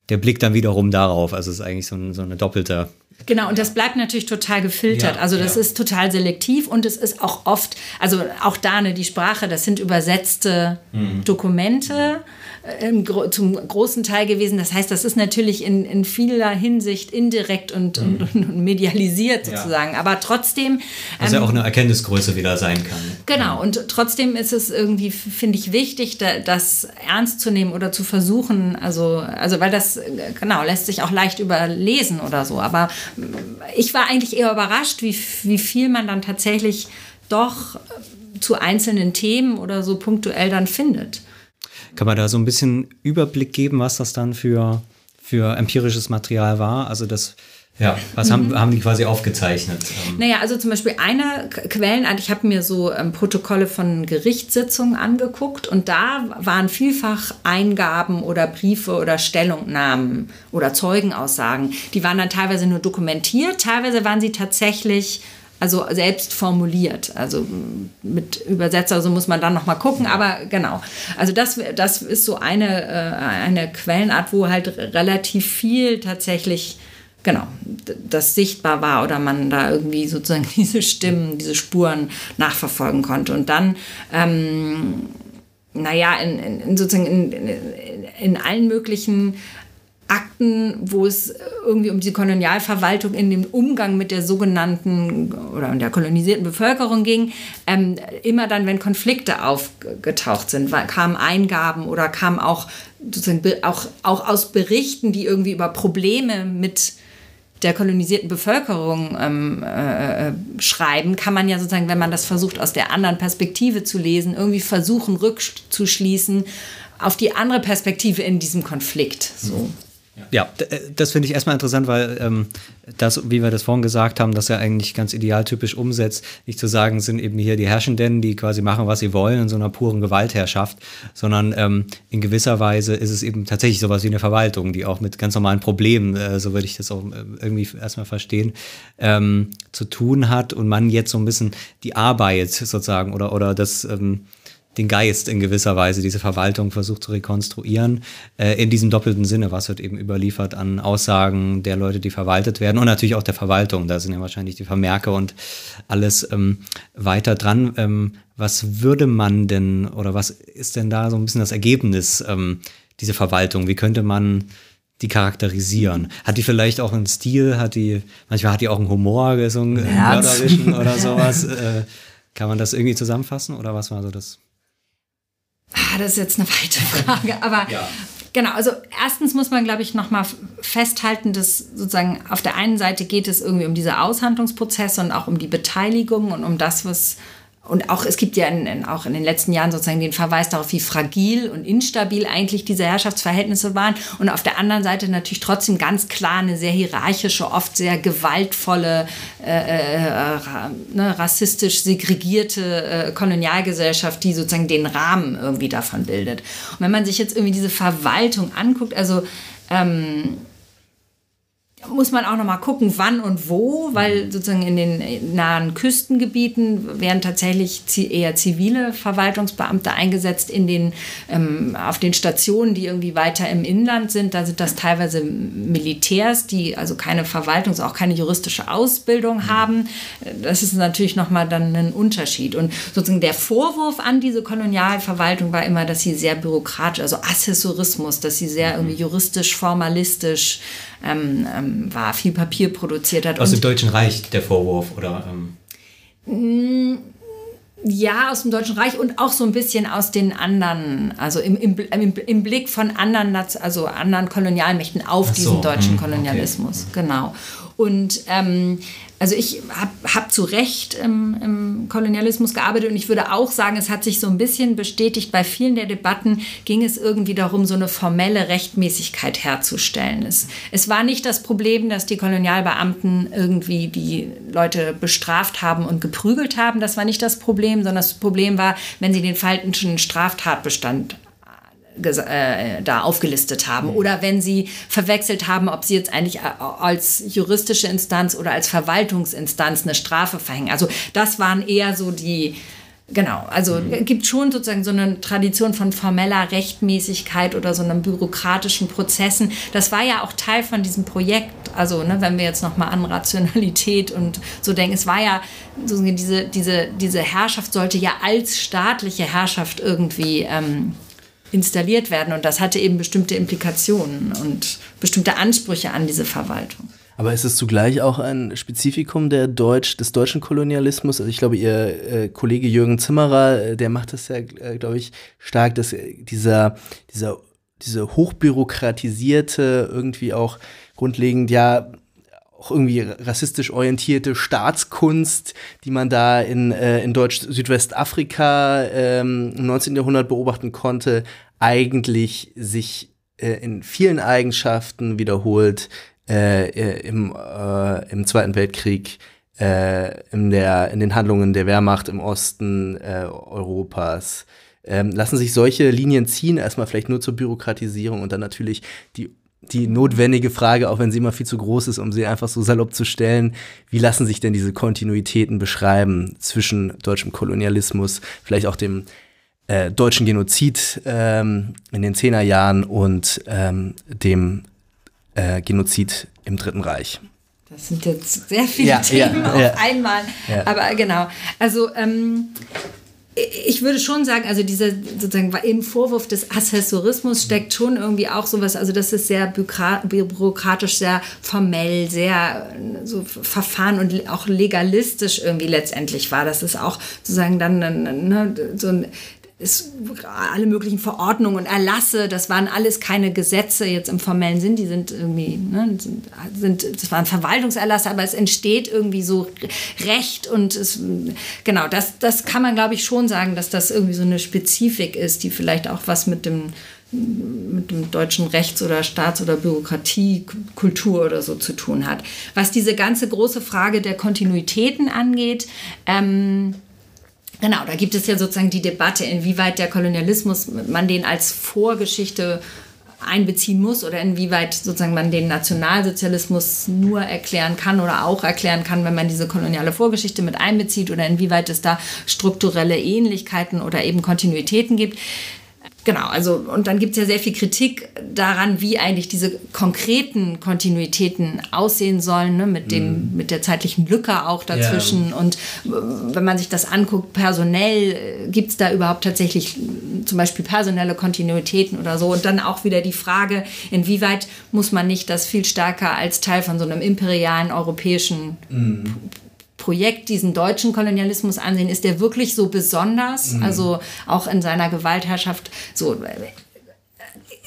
der Blick dann wiederum darauf. Also es ist eigentlich so, ein, so eine doppelte Genau, und das bleibt natürlich total gefiltert. Ja, also das ja. ist total selektiv und es ist auch oft, also auch da ne, die Sprache, das sind übersetzte mhm. Dokumente. Äh, im, zum großen Teil gewesen. Das heißt, das ist natürlich in, in vieler Hinsicht indirekt und, mhm. und, und, medialisiert sozusagen. Ja. Aber trotzdem. Was ähm, ja auch eine Erkenntnisgröße wieder sein kann. Genau, und trotzdem ist es irgendwie, finde ich, wichtig, da, das ernst zu nehmen oder zu versuchen. Also, also, weil das, genau, lässt sich auch leicht überlesen oder so. Aber ich war eigentlich eher überrascht, wie, wie viel man dann tatsächlich doch zu einzelnen Themen oder so punktuell dann findet. Kann man da so ein bisschen Überblick geben, was das dann für, für empirisches Material war? Also das ja, was haben, mhm. haben die quasi aufgezeichnet? Ähm, naja, also zum Beispiel eine Quellenart, ich habe mir so ähm, Protokolle von Gerichtssitzungen angeguckt und da waren vielfach Eingaben oder Briefe oder Stellungnahmen oder Zeugenaussagen. Die waren dann teilweise nur dokumentiert, teilweise waren sie tatsächlich also selbst formuliert. Also mit Übersetzer, so muss man dann noch mal gucken, aber genau. Also das, das ist so eine, äh, eine Quellenart, wo halt relativ viel tatsächlich genau, das sichtbar war oder man da irgendwie sozusagen diese Stimmen, diese Spuren nachverfolgen konnte. Und dann, ähm, naja, in, in, sozusagen in, in, in allen möglichen Akten, wo es irgendwie um die Kolonialverwaltung in dem Umgang mit der sogenannten oder der kolonisierten Bevölkerung ging, ähm, immer dann, wenn Konflikte aufgetaucht sind, kamen Eingaben oder kamen auch, auch, auch aus Berichten, die irgendwie über Probleme mit der kolonisierten Bevölkerung ähm, äh, äh, schreiben, kann man ja sozusagen, wenn man das versucht, aus der anderen Perspektive zu lesen, irgendwie versuchen, rückzuschließen auf die andere Perspektive in diesem Konflikt. So. Ja, äh, das finde ich erstmal interessant, weil ähm, das, wie wir das vorhin gesagt haben, das ja eigentlich ganz idealtypisch umsetzt, nicht zu sagen, sind eben hier die Herrschenden, die quasi machen, was sie wollen in so einer puren Gewaltherrschaft, sondern ähm, in gewisser Weise ist es eben tatsächlich sowas wie eine Verwaltung, die auch mit ganz normalen Problemen, äh, so würde ich das auch äh, irgendwie erstmal verstehen, ähm, zu tun hat und man jetzt so ein bisschen die Arbeit sozusagen oder, oder das ähm, den Geist in gewisser Weise, diese Verwaltung versucht zu rekonstruieren, äh, in diesem doppelten Sinne, was wird eben überliefert an Aussagen der Leute, die verwaltet werden und natürlich auch der Verwaltung, da sind ja wahrscheinlich die Vermerke und alles ähm, weiter dran. Ähm, was würde man denn oder was ist denn da so ein bisschen das Ergebnis, ähm, diese Verwaltung? Wie könnte man die charakterisieren? Hat die vielleicht auch einen Stil? Hat die, manchmal hat die auch einen Humor, so einen mörderischen oder sowas? Äh, kann man das irgendwie zusammenfassen oder was war so das? Ah, das ist jetzt eine weite Frage, aber ja. genau, also erstens muss man, glaube ich, nochmal festhalten, dass sozusagen auf der einen Seite geht es irgendwie um diese Aushandlungsprozesse und auch um die Beteiligung und um das, was und auch es gibt ja in, in, auch in den letzten Jahren sozusagen den Verweis darauf, wie fragil und instabil eigentlich diese Herrschaftsverhältnisse waren. Und auf der anderen Seite natürlich trotzdem ganz klar eine sehr hierarchische, oft sehr gewaltvolle, äh, äh, ne, rassistisch segregierte äh, Kolonialgesellschaft, die sozusagen den Rahmen irgendwie davon bildet. Und wenn man sich jetzt irgendwie diese Verwaltung anguckt, also ähm, muss man auch noch mal gucken, wann und wo, weil sozusagen in den nahen Küstengebieten werden tatsächlich eher zivile Verwaltungsbeamte eingesetzt. In den, ähm, auf den Stationen, die irgendwie weiter im Inland sind, da sind das teilweise Militärs, die also keine Verwaltungs-, auch keine juristische Ausbildung mhm. haben. Das ist natürlich noch mal dann ein Unterschied. Und sozusagen der Vorwurf an diese Kolonialverwaltung war immer, dass sie sehr bürokratisch, also Assessorismus, dass sie sehr irgendwie juristisch, formalistisch ähm, ähm, war, viel Papier produziert hat. Aus dem Deutschen Reich der Vorwurf, oder? Ähm? Ja, aus dem Deutschen Reich und auch so ein bisschen aus den anderen, also im, im, im, Blick von anderen, also anderen Kolonialmächten auf so, diesen deutschen hm, Kolonialismus. Okay. Genau. Und ähm, also ich habe hab zu Recht im, im, Kolonialismus gearbeitet und ich würde auch sagen, es hat sich so ein bisschen bestätigt, bei vielen der Debatten ging es irgendwie darum, so eine formelle Rechtmäßigkeit herzustellen. Es, es war nicht das Problem, dass die Kolonialbeamten irgendwie die Leute bestraft haben und geprügelt haben. Das war nicht das Problem, sondern das Problem war, wenn sie den falschen Straftatbestand äh, da aufgelistet haben mhm. oder wenn sie verwechselt haben, ob sie jetzt eigentlich äh, als juristische Instanz oder als Verwaltungsinstanz eine Strafe verhängen. Also das waren eher so die, Genau, also mhm. gibt schon sozusagen so eine Tradition von formeller Rechtmäßigkeit oder so einem bürokratischen Prozessen. Das war ja auch Teil von diesem Projekt. Also ne, wenn wir jetzt nochmal an Rationalität und so denken, es war ja so diese, diese, diese Herrschaft sollte ja als staatliche Herrschaft irgendwie ähm, installiert werden. Und das hatte eben bestimmte Implikationen und bestimmte Ansprüche an diese Verwaltung. Aber ist es zugleich auch ein Spezifikum der Deutsch, des deutschen Kolonialismus? Also ich glaube, Ihr äh, Kollege Jürgen Zimmerer, äh, der macht das ja, äh, glaube ich, stark, dass dieser, dieser, diese hochbürokratisierte, irgendwie auch grundlegend ja auch irgendwie rassistisch orientierte Staatskunst, die man da in, äh, in Deutsch-Südwestafrika ähm, im 19. Jahrhundert beobachten konnte, eigentlich sich äh, in vielen Eigenschaften wiederholt äh, äh im, äh, im Zweiten Weltkrieg, äh, in, der, in den Handlungen der Wehrmacht im Osten äh, Europas. Ähm, lassen sich solche Linien ziehen, erstmal vielleicht nur zur Bürokratisierung und dann natürlich die die notwendige Frage, auch wenn sie immer viel zu groß ist, um sie einfach so salopp zu stellen, wie lassen sich denn diese Kontinuitäten beschreiben zwischen deutschem Kolonialismus, vielleicht auch dem äh, deutschen Genozid ähm, in den Zehnerjahren und ähm, dem äh, Genozid im Dritten Reich? Das sind jetzt sehr viele ja, Themen ja, auf ja. einmal. Aber genau. Also ähm, ich würde schon sagen, also dieser sozusagen im Vorwurf des Assessorismus steckt schon irgendwie auch sowas, also das ist sehr bürokratisch, sehr formell, sehr so verfahren und auch legalistisch irgendwie letztendlich war. Das ist auch sozusagen dann ne, so ein es, alle möglichen Verordnungen und Erlasse, das waren alles keine Gesetze jetzt im formellen Sinn, die sind irgendwie, ne, sind, sind, das waren Verwaltungserlasse, aber es entsteht irgendwie so Recht und es, genau, das, das kann man glaube ich schon sagen, dass das irgendwie so eine Spezifik ist, die vielleicht auch was mit dem mit dem deutschen Rechts- oder Staats- oder Bürokratiekultur oder so zu tun hat. Was diese ganze große Frage der Kontinuitäten angeht, ähm, Genau, da gibt es ja sozusagen die Debatte, inwieweit der Kolonialismus, man den als Vorgeschichte einbeziehen muss oder inwieweit sozusagen man den Nationalsozialismus nur erklären kann oder auch erklären kann, wenn man diese koloniale Vorgeschichte mit einbezieht oder inwieweit es da strukturelle Ähnlichkeiten oder eben Kontinuitäten gibt. Genau, also und dann gibt es ja sehr viel Kritik daran, wie eigentlich diese konkreten Kontinuitäten aussehen sollen, ne, mit, dem, mm. mit der zeitlichen Lücke auch dazwischen. Yeah. Und äh, wenn man sich das anguckt, personell, äh, gibt es da überhaupt tatsächlich zum Beispiel personelle Kontinuitäten oder so? Und dann auch wieder die Frage, inwieweit muss man nicht das viel stärker als Teil von so einem imperialen europäischen mm. Projekt diesen deutschen Kolonialismus ansehen, ist der wirklich so besonders? Mhm. Also auch in seiner Gewaltherrschaft so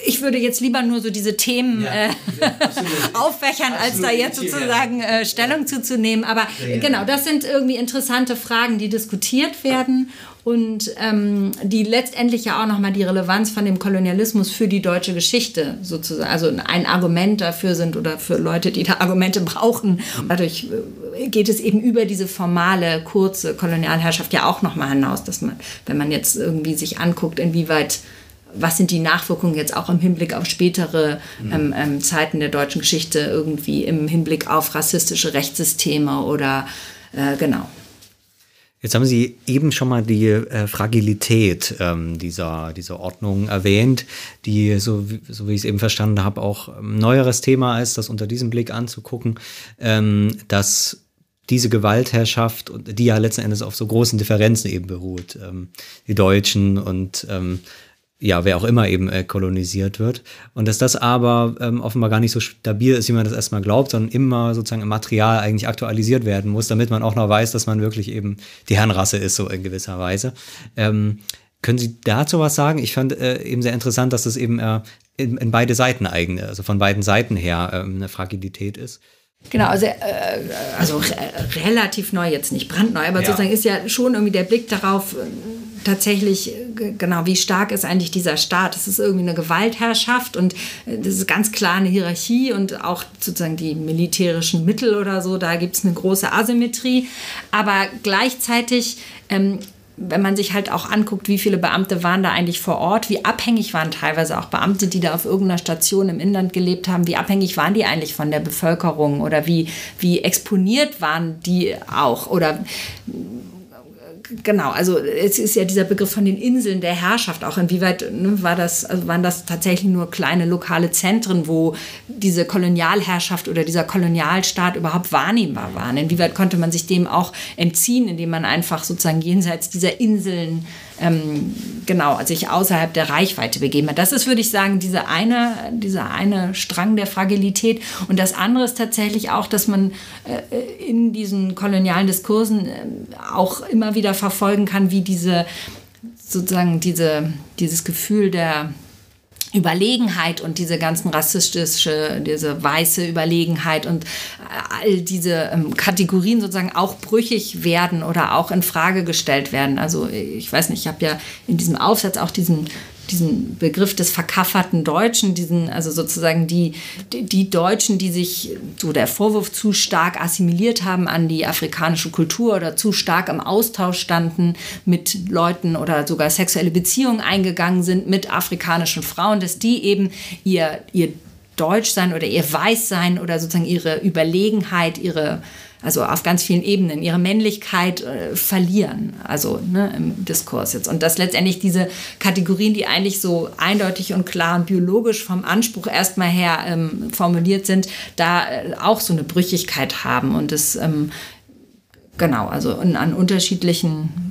ich würde jetzt lieber nur so diese Themen ja, äh, auffächern, absolut. als da jetzt sozusagen äh, Stellung zuzunehmen. Aber ja, genau, das sind irgendwie interessante Fragen, die diskutiert werden und ähm, die letztendlich ja auch nochmal die Relevanz von dem Kolonialismus für die deutsche Geschichte sozusagen, also ein Argument dafür sind oder für Leute, die da Argumente brauchen. Und dadurch äh, geht es eben über diese formale, kurze Kolonialherrschaft ja auch nochmal hinaus, dass man, wenn man jetzt irgendwie sich anguckt, inwieweit was sind die Nachwirkungen jetzt auch im Hinblick auf spätere mhm. ähm, ähm, Zeiten der deutschen Geschichte, irgendwie im Hinblick auf rassistische Rechtssysteme oder äh, genau. Jetzt haben Sie eben schon mal die äh, Fragilität ähm, dieser, dieser Ordnung erwähnt, die, so wie, so wie ich es eben verstanden habe, auch ein neueres Thema ist, das unter diesem Blick anzugucken, ähm, dass diese Gewaltherrschaft, die ja letzten Endes auf so großen Differenzen eben beruht, ähm, die Deutschen und ähm, ja, wer auch immer eben äh, kolonisiert wird. Und dass das aber ähm, offenbar gar nicht so stabil ist, wie man das erstmal glaubt, sondern immer sozusagen im Material eigentlich aktualisiert werden muss, damit man auch noch weiß, dass man wirklich eben die Herrenrasse ist, so in gewisser Weise. Ähm, können Sie dazu was sagen? Ich fand äh, eben sehr interessant, dass das eben äh, in, in, beide Seiten eigene, also von beiden Seiten her äh, eine Fragilität ist. Genau, also, äh, also re relativ neu, jetzt nicht brandneu, aber ja. sozusagen ist ja schon irgendwie der Blick darauf, äh, tatsächlich, genau, wie stark ist eigentlich dieser Staat? Es ist irgendwie eine Gewaltherrschaft und äh, das ist ganz klar eine Hierarchie und auch sozusagen die militärischen Mittel oder so, da gibt es eine große Asymmetrie. Aber gleichzeitig ähm, wenn man sich halt auch anguckt, wie viele Beamte waren da eigentlich vor Ort, wie abhängig waren teilweise auch Beamte, die da auf irgendeiner Station im Inland gelebt haben, wie abhängig waren die eigentlich von der Bevölkerung oder wie, wie exponiert waren die auch oder genau, also es ist ja dieser Begriff von den Inseln der Herrschaft auch. Inwieweit ne, war das, also waren das tatsächlich nur kleine lokale Zentren, wo diese Kolonialherrschaft oder dieser Kolonialstaat überhaupt wahrnehmbar waren? Inwieweit konnte man sich dem auch entziehen, indem man einfach sozusagen jenseits dieser Inseln ähm, genau, sich außerhalb der Reichweite begeben hat. Das ist, würde ich sagen, diese eine, dieser eine Strang der Fragilität. Und das andere ist tatsächlich auch, dass man äh, in diesen kolonialen Diskursen äh, auch immer wieder verfolgen kann, wie diese sozusagen diese, dieses Gefühl der Überlegenheit und diese ganzen rassistische, diese weiße Überlegenheit und all diese ähm, Kategorien sozusagen auch brüchig werden oder auch in Frage gestellt werden. Also ich weiß nicht, ich habe ja in diesem Aufsatz auch diesen diesen Begriff des verkafferten Deutschen, diesen, also sozusagen die, die Deutschen, die sich, so der Vorwurf, zu stark assimiliert haben an die afrikanische Kultur oder zu stark im Austausch standen mit Leuten oder sogar sexuelle Beziehungen eingegangen sind mit afrikanischen Frauen, dass die eben ihr, ihr Deutschsein oder ihr Weißsein oder sozusagen ihre Überlegenheit, ihre also auf ganz vielen Ebenen, ihre Männlichkeit äh, verlieren, also ne, im Diskurs jetzt. Und dass letztendlich diese Kategorien, die eigentlich so eindeutig und klar und biologisch vom Anspruch erstmal her ähm, formuliert sind, da äh, auch so eine Brüchigkeit haben und es ähm, genau, also an unterschiedlichen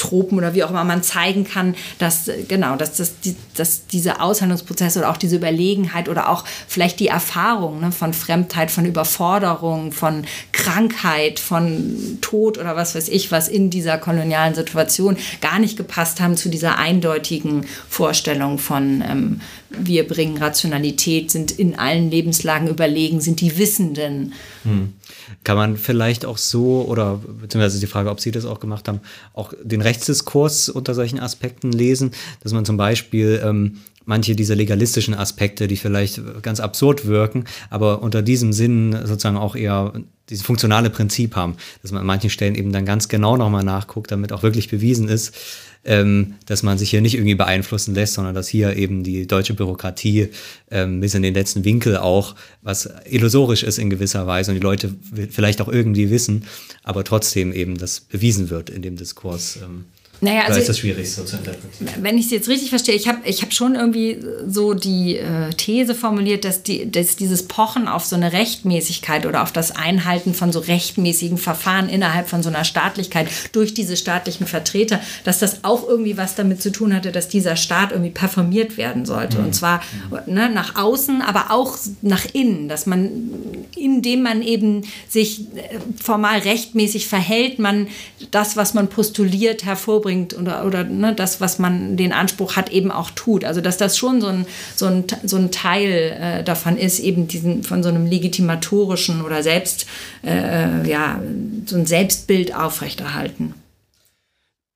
Tropen oder wie auch immer man zeigen kann, dass genau, dass, das, dass diese Aushandlungsprozesse oder auch diese Überlegenheit oder auch vielleicht die Erfahrung ne, von Fremdheit, von Überforderung, von Krankheit, von Tod oder was weiß ich, was in dieser kolonialen Situation gar nicht gepasst haben zu dieser eindeutigen Vorstellung von ähm, wir bringen Rationalität, sind in allen Lebenslagen überlegen, sind die Wissenden. Hm. Kann man vielleicht auch so, oder beziehungsweise die Frage, ob Sie das auch gemacht haben, auch den Rechtsdiskurs unter solchen Aspekten lesen, dass man zum Beispiel ähm, manche dieser legalistischen Aspekte, die vielleicht ganz absurd wirken, aber unter diesem Sinn sozusagen auch eher dieses funktionale Prinzip haben, dass man an manchen Stellen eben dann ganz genau nochmal nachguckt, damit auch wirklich bewiesen ist, ähm, dass man sich hier nicht irgendwie beeinflussen lässt, sondern dass hier eben die deutsche Bürokratie ähm, bis in den letzten Winkel auch, was illusorisch ist in gewisser Weise und die Leute vielleicht auch irgendwie wissen, aber trotzdem eben das bewiesen wird in dem Diskurs. Ähm. Naja, also ist das schwierig so zu interpretieren? Wenn ich es jetzt richtig verstehe, ich habe ich hab schon irgendwie so die äh, These formuliert, dass, die, dass dieses Pochen auf so eine Rechtmäßigkeit oder auf das Einhalten von so rechtmäßigen Verfahren innerhalb von so einer Staatlichkeit durch diese staatlichen Vertreter, dass das auch irgendwie was damit zu tun hatte, dass dieser Staat irgendwie performiert werden sollte. Mhm. Und zwar ne, nach außen, aber auch nach innen, dass man, indem man eben sich äh, formal rechtmäßig verhält, man das, was man postuliert, hervorbringt vorbringt oder, oder ne, das, was man den Anspruch hat, eben auch tut. Also dass das schon so ein, so ein, so ein Teil äh, davon ist, eben diesen von so einem legitimatorischen oder selbst, äh, ja, so ein Selbstbild aufrechterhalten.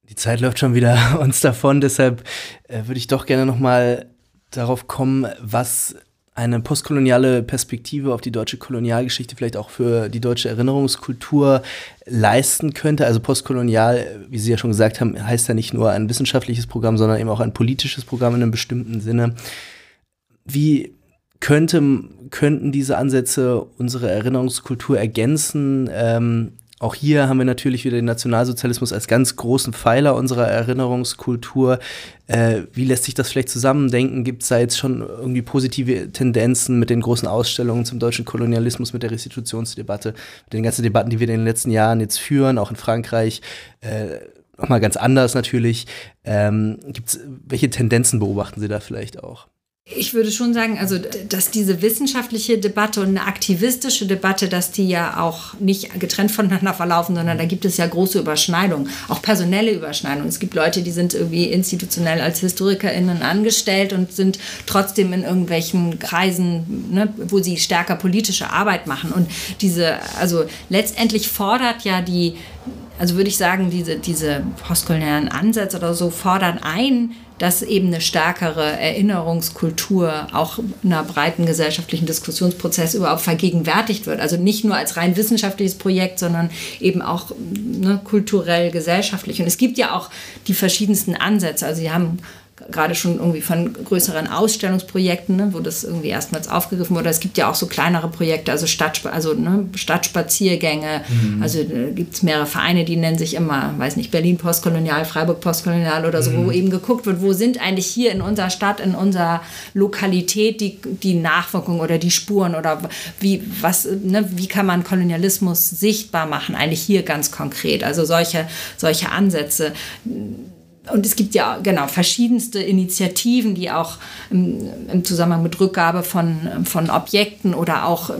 Die Zeit läuft schon wieder uns davon, deshalb äh, würde ich doch gerne noch mal darauf kommen, was eine postkoloniale Perspektive auf die deutsche Kolonialgeschichte vielleicht auch für die deutsche Erinnerungskultur leisten könnte. Also postkolonial, wie Sie ja schon gesagt haben, heißt ja nicht nur ein wissenschaftliches Programm, sondern eben auch ein politisches Programm in einem bestimmten Sinne. Wie könnte, könnten diese Ansätze unsere Erinnerungskultur ergänzen? Ähm, auch hier haben wir natürlich wieder den Nationalsozialismus als ganz großen Pfeiler unserer Erinnerungskultur. Äh, wie lässt sich das vielleicht zusammendenken? Gibt es da jetzt schon irgendwie positive Tendenzen mit den großen Ausstellungen zum deutschen Kolonialismus, mit der Restitutionsdebatte, mit den ganzen Debatten, die wir in den letzten Jahren jetzt führen, auch in Frankreich? Äh, Nochmal ganz anders natürlich. Ähm, gibt's, welche Tendenzen beobachten Sie da vielleicht auch? Ich würde schon sagen, also dass diese wissenschaftliche Debatte und eine aktivistische Debatte, dass die ja auch nicht getrennt voneinander verlaufen, sondern da gibt es ja große Überschneidungen, auch personelle Überschneidungen. Es gibt Leute, die sind irgendwie institutionell als HistorikerInnen angestellt und sind trotzdem in irgendwelchen Kreisen, ne, wo sie stärker politische Arbeit machen. Und diese, also letztendlich fordert ja die also würde ich sagen, diese, diese postkolonialen Ansätze oder so fordern ein, dass eben eine stärkere Erinnerungskultur auch einer breiten gesellschaftlichen Diskussionsprozess überhaupt vergegenwärtigt wird. Also nicht nur als rein wissenschaftliches Projekt, sondern eben auch ne, kulturell, gesellschaftlich. Und es gibt ja auch die verschiedensten Ansätze. Also Sie haben gerade schon irgendwie von größeren Ausstellungsprojekten, ne, wo das irgendwie erstmals aufgegriffen wurde. Es gibt ja auch so kleinere Projekte, also, Stadt, also ne, Stadtspaziergänge. Mhm. Also äh, gibt es mehrere Vereine, die nennen sich immer, weiß nicht, Berlin Postkolonial, Freiburg Postkolonial oder so, mhm. wo eben geguckt wird, wo sind eigentlich hier in unserer Stadt, in unserer Lokalität die, die Nachwirkungen oder die Spuren oder wie, was, ne, wie kann man Kolonialismus sichtbar machen, eigentlich hier ganz konkret. Also solche, solche Ansätze und es gibt ja genau verschiedenste Initiativen, die auch im, im, Zusammenhang mit Rückgabe von, von Objekten oder auch,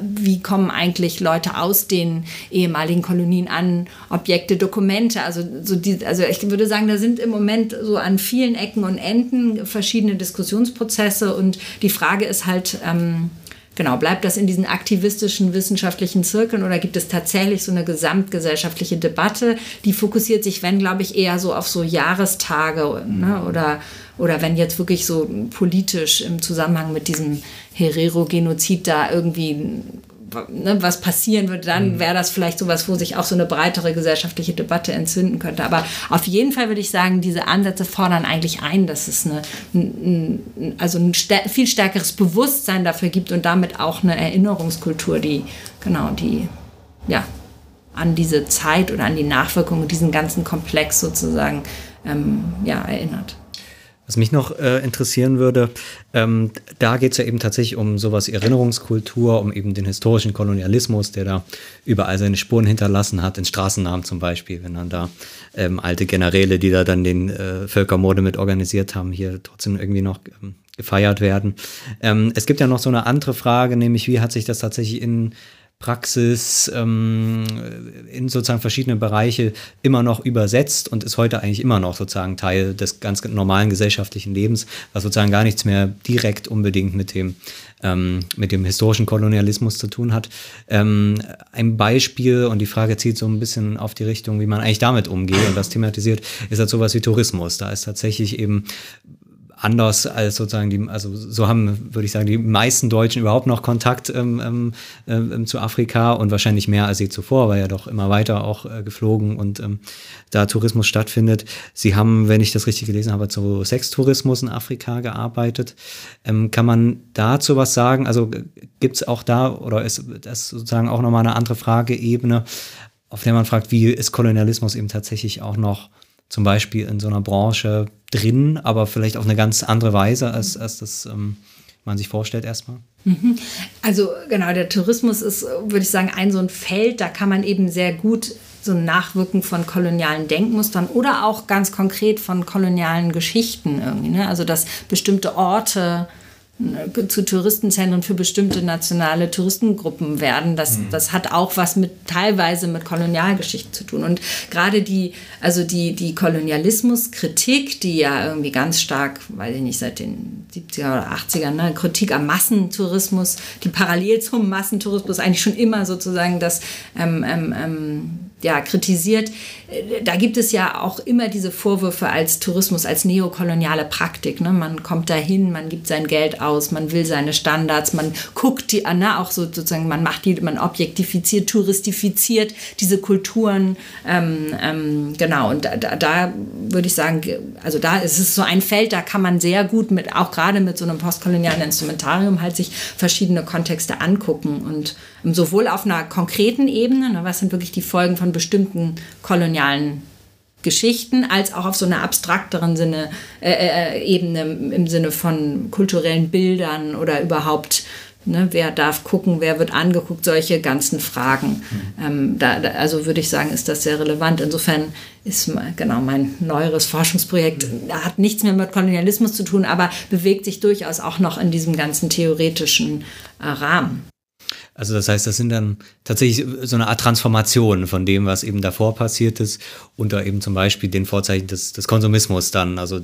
wie kommen eigentlich Leute aus den ehemaligen Kolonien an Objekte, Dokumente. Also, so die, also ich würde sagen, da sind im Moment so an vielen Ecken und Enden verschiedene Diskussionsprozesse und die Frage ist halt, ähm, Genau, bleibt das in diesen aktivistischen wissenschaftlichen Zirkeln oder gibt es tatsächlich so eine gesamtgesellschaftliche Debatte? Die fokussiert sich, wenn, glaube ich, eher so auf so Jahrestage ne? oder, oder wenn jetzt wirklich so politisch im Zusammenhang mit diesem Herero-Genozid da irgendwie ne, was passieren würde, dann mhm. wäre das vielleicht sowas, wo sich auch so eine breitere gesellschaftliche Debatte entzünden könnte. Aber auf jeden Fall würde ich sagen, diese Ansätze fordern eigentlich ein, dass es eine, ein, also ein viel stärkeres Bewusstsein dafür gibt und damit auch eine Erinnerungskultur, die genau die ja an diese Zeit oder an die Nachwirkungen, diesen ganzen Komplex sozusagen ähm, ja, erinnert. Was mich noch äh, interessieren würde, ähm, da geht es ja eben tatsächlich um sowas Erinnerungskultur, um eben den historischen Kolonialismus, der da überall seine Spuren hinterlassen hat, in Straßennamen zum Beispiel, wenn dann da ähm, alte Generäle, die da dann den äh, Völkermorde mit organisiert haben, hier trotzdem irgendwie noch ähm, gefeiert werden. Ähm, es gibt ja noch so eine andere Frage, nämlich wie hat sich das tatsächlich in Praxis ähm, in sozusagen verschiedene Bereiche immer noch übersetzt und ist heute eigentlich immer noch sozusagen Teil des ganz normalen gesellschaftlichen Lebens, was sozusagen gar nichts mehr direkt unbedingt mit dem, ähm, mit dem historischen Kolonialismus zu tun hat. Ähm, ein Beispiel, und die Frage zieht so ein bisschen auf die Richtung, wie man eigentlich damit umgeht und das thematisiert, ist halt sowas wie Tourismus. Da ist tatsächlich eben anders als sozusagen die, also so haben, würde ich sagen, die meisten Deutschen überhaupt noch Kontakt ähm, ähm, ähm, zu Afrika und wahrscheinlich mehr als je zuvor, weil ja doch immer weiter auch äh, geflogen und ähm, da Tourismus stattfindet. Sie haben, wenn ich das richtig gelesen habe, zu Sextourismus in Afrika gearbeitet. Ähm, kann man dazu was sagen? Also gibt es auch da, oder ist das sozusagen auch nochmal eine andere Frageebene, auf der man fragt, wie ist Kolonialismus eben tatsächlich auch noch zum Beispiel in so einer Branche drin, aber vielleicht auf eine ganz andere Weise, als, als das ähm, man sich vorstellt erstmal? Mhm. Also genau, der Tourismus ist, würde ich sagen, ein so ein Feld, da kann man eben sehr gut so ein Nachwirken von kolonialen Denkmustern oder auch ganz konkret von kolonialen Geschichten irgendwie. Ne? Also dass bestimmte Orte zu Touristenzentren für bestimmte nationale Touristengruppen werden. Das, mhm. das hat auch was mit teilweise mit Kolonialgeschichte zu tun. Und gerade die, also die, die Kolonialismuskritik, die ja irgendwie ganz stark, weiß ich nicht, seit den 70er oder 80ern, ne, Kritik am Massentourismus, die parallel zum Massentourismus eigentlich schon immer sozusagen das ähm, ähm, ähm ja, kritisiert. Da gibt es ja auch immer diese Vorwürfe als Tourismus, als neokoloniale Praktik. Ne? Man kommt dahin, man gibt sein Geld aus, man will seine Standards, man guckt die, ne, auch so sozusagen, man macht die, man objektifiziert, touristifiziert diese Kulturen. Ähm, ähm, genau, und da, da würde ich sagen, also da ist es so ein Feld, da kann man sehr gut mit, auch gerade mit so einem postkolonialen Instrumentarium halt sich verschiedene Kontexte angucken und sowohl auf einer konkreten Ebene, ne, was sind wirklich die Folgen von bestimmten kolonialen Geschichten, als auch auf so einer abstrakteren Sinne, äh, äh, Ebene im Sinne von kulturellen Bildern oder überhaupt, ne, wer darf gucken, wer wird angeguckt, solche ganzen Fragen. Mhm. Ähm, da, da, also würde ich sagen, ist das sehr relevant. Insofern ist genau mein neueres Forschungsprojekt, mhm. hat nichts mehr mit Kolonialismus zu tun, aber bewegt sich durchaus auch noch in diesem ganzen theoretischen äh, Rahmen. Also das heißt, das sind dann tatsächlich so eine Art Transformation von dem, was eben davor passiert ist, unter eben zum Beispiel den Vorzeichen des, des Konsumismus dann. Also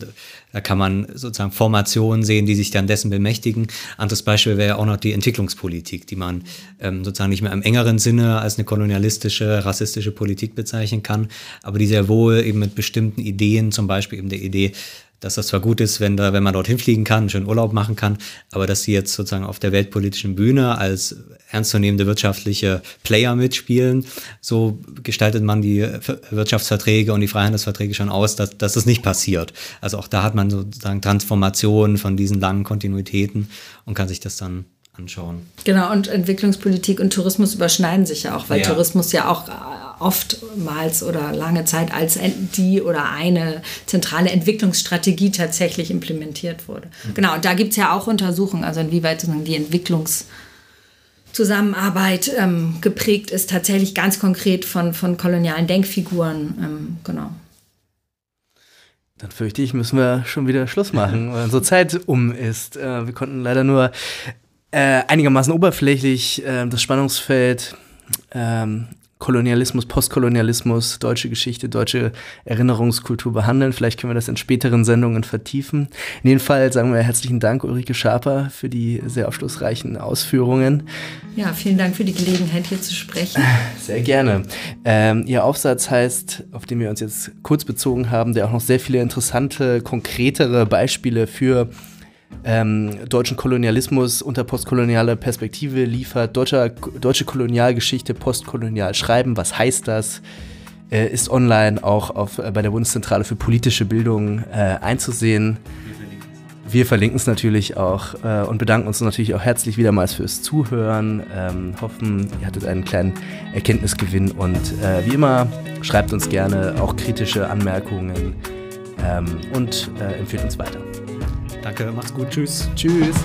da kann man sozusagen Formationen sehen, die sich dann dessen bemächtigen. Anderes Beispiel wäre auch noch die Entwicklungspolitik, die man ähm, sozusagen nicht mehr im engeren Sinne als eine kolonialistische, rassistische Politik bezeichnen kann, aber die sehr wohl eben mit bestimmten Ideen, zum Beispiel eben der Idee, dass das zwar gut ist, wenn, da, wenn man dorthin fliegen kann, schön Urlaub machen kann, aber dass sie jetzt sozusagen auf der weltpolitischen Bühne als ernstzunehmende wirtschaftliche Player mitspielen, so gestaltet man die Wirtschaftsverträge und die Freihandelsverträge schon aus, dass, dass das nicht passiert. Also auch da hat man sozusagen Transformationen von diesen langen Kontinuitäten und kann sich das dann anschauen. Genau, und Entwicklungspolitik und Tourismus überschneiden sich ja auch, weil ja. Tourismus ja auch oftmals oder lange Zeit als die oder eine zentrale Entwicklungsstrategie tatsächlich implementiert wurde. Mhm. Genau, und da gibt es ja auch Untersuchungen, also inwieweit die Entwicklungszusammenarbeit ähm, geprägt ist, tatsächlich ganz konkret von, von kolonialen Denkfiguren. Ähm, genau. Dann fürchte ich, müssen wir schon wieder Schluss machen, weil unsere Zeit um ist. Äh, wir konnten leider nur äh, einigermaßen oberflächlich äh, das Spannungsfeld ähm, Kolonialismus, Postkolonialismus, deutsche Geschichte, deutsche Erinnerungskultur behandeln. Vielleicht können wir das in späteren Sendungen vertiefen. In jedem Fall sagen wir herzlichen Dank, Ulrike Schaper, für die sehr aufschlussreichen Ausführungen. Ja, vielen Dank für die Gelegenheit, hier zu sprechen. Sehr gerne. Ähm, Ihr Aufsatz heißt, auf den wir uns jetzt kurz bezogen haben, der auch noch sehr viele interessante, konkretere Beispiele für ähm, deutschen Kolonialismus unter postkolonialer Perspektive liefert, deutscher, deutsche Kolonialgeschichte postkolonial schreiben, was heißt das? Äh, ist online auch auf, äh, bei der Bundeszentrale für politische Bildung äh, einzusehen. Wir verlinken es natürlich auch äh, und bedanken uns natürlich auch herzlich wiedermals fürs Zuhören. Ähm, hoffen, ihr hattet einen kleinen Erkenntnisgewinn und äh, wie immer schreibt uns gerne auch kritische Anmerkungen ähm, und äh, empfiehlt uns weiter. Danke, mach's gut. Tschüss. Tschüss.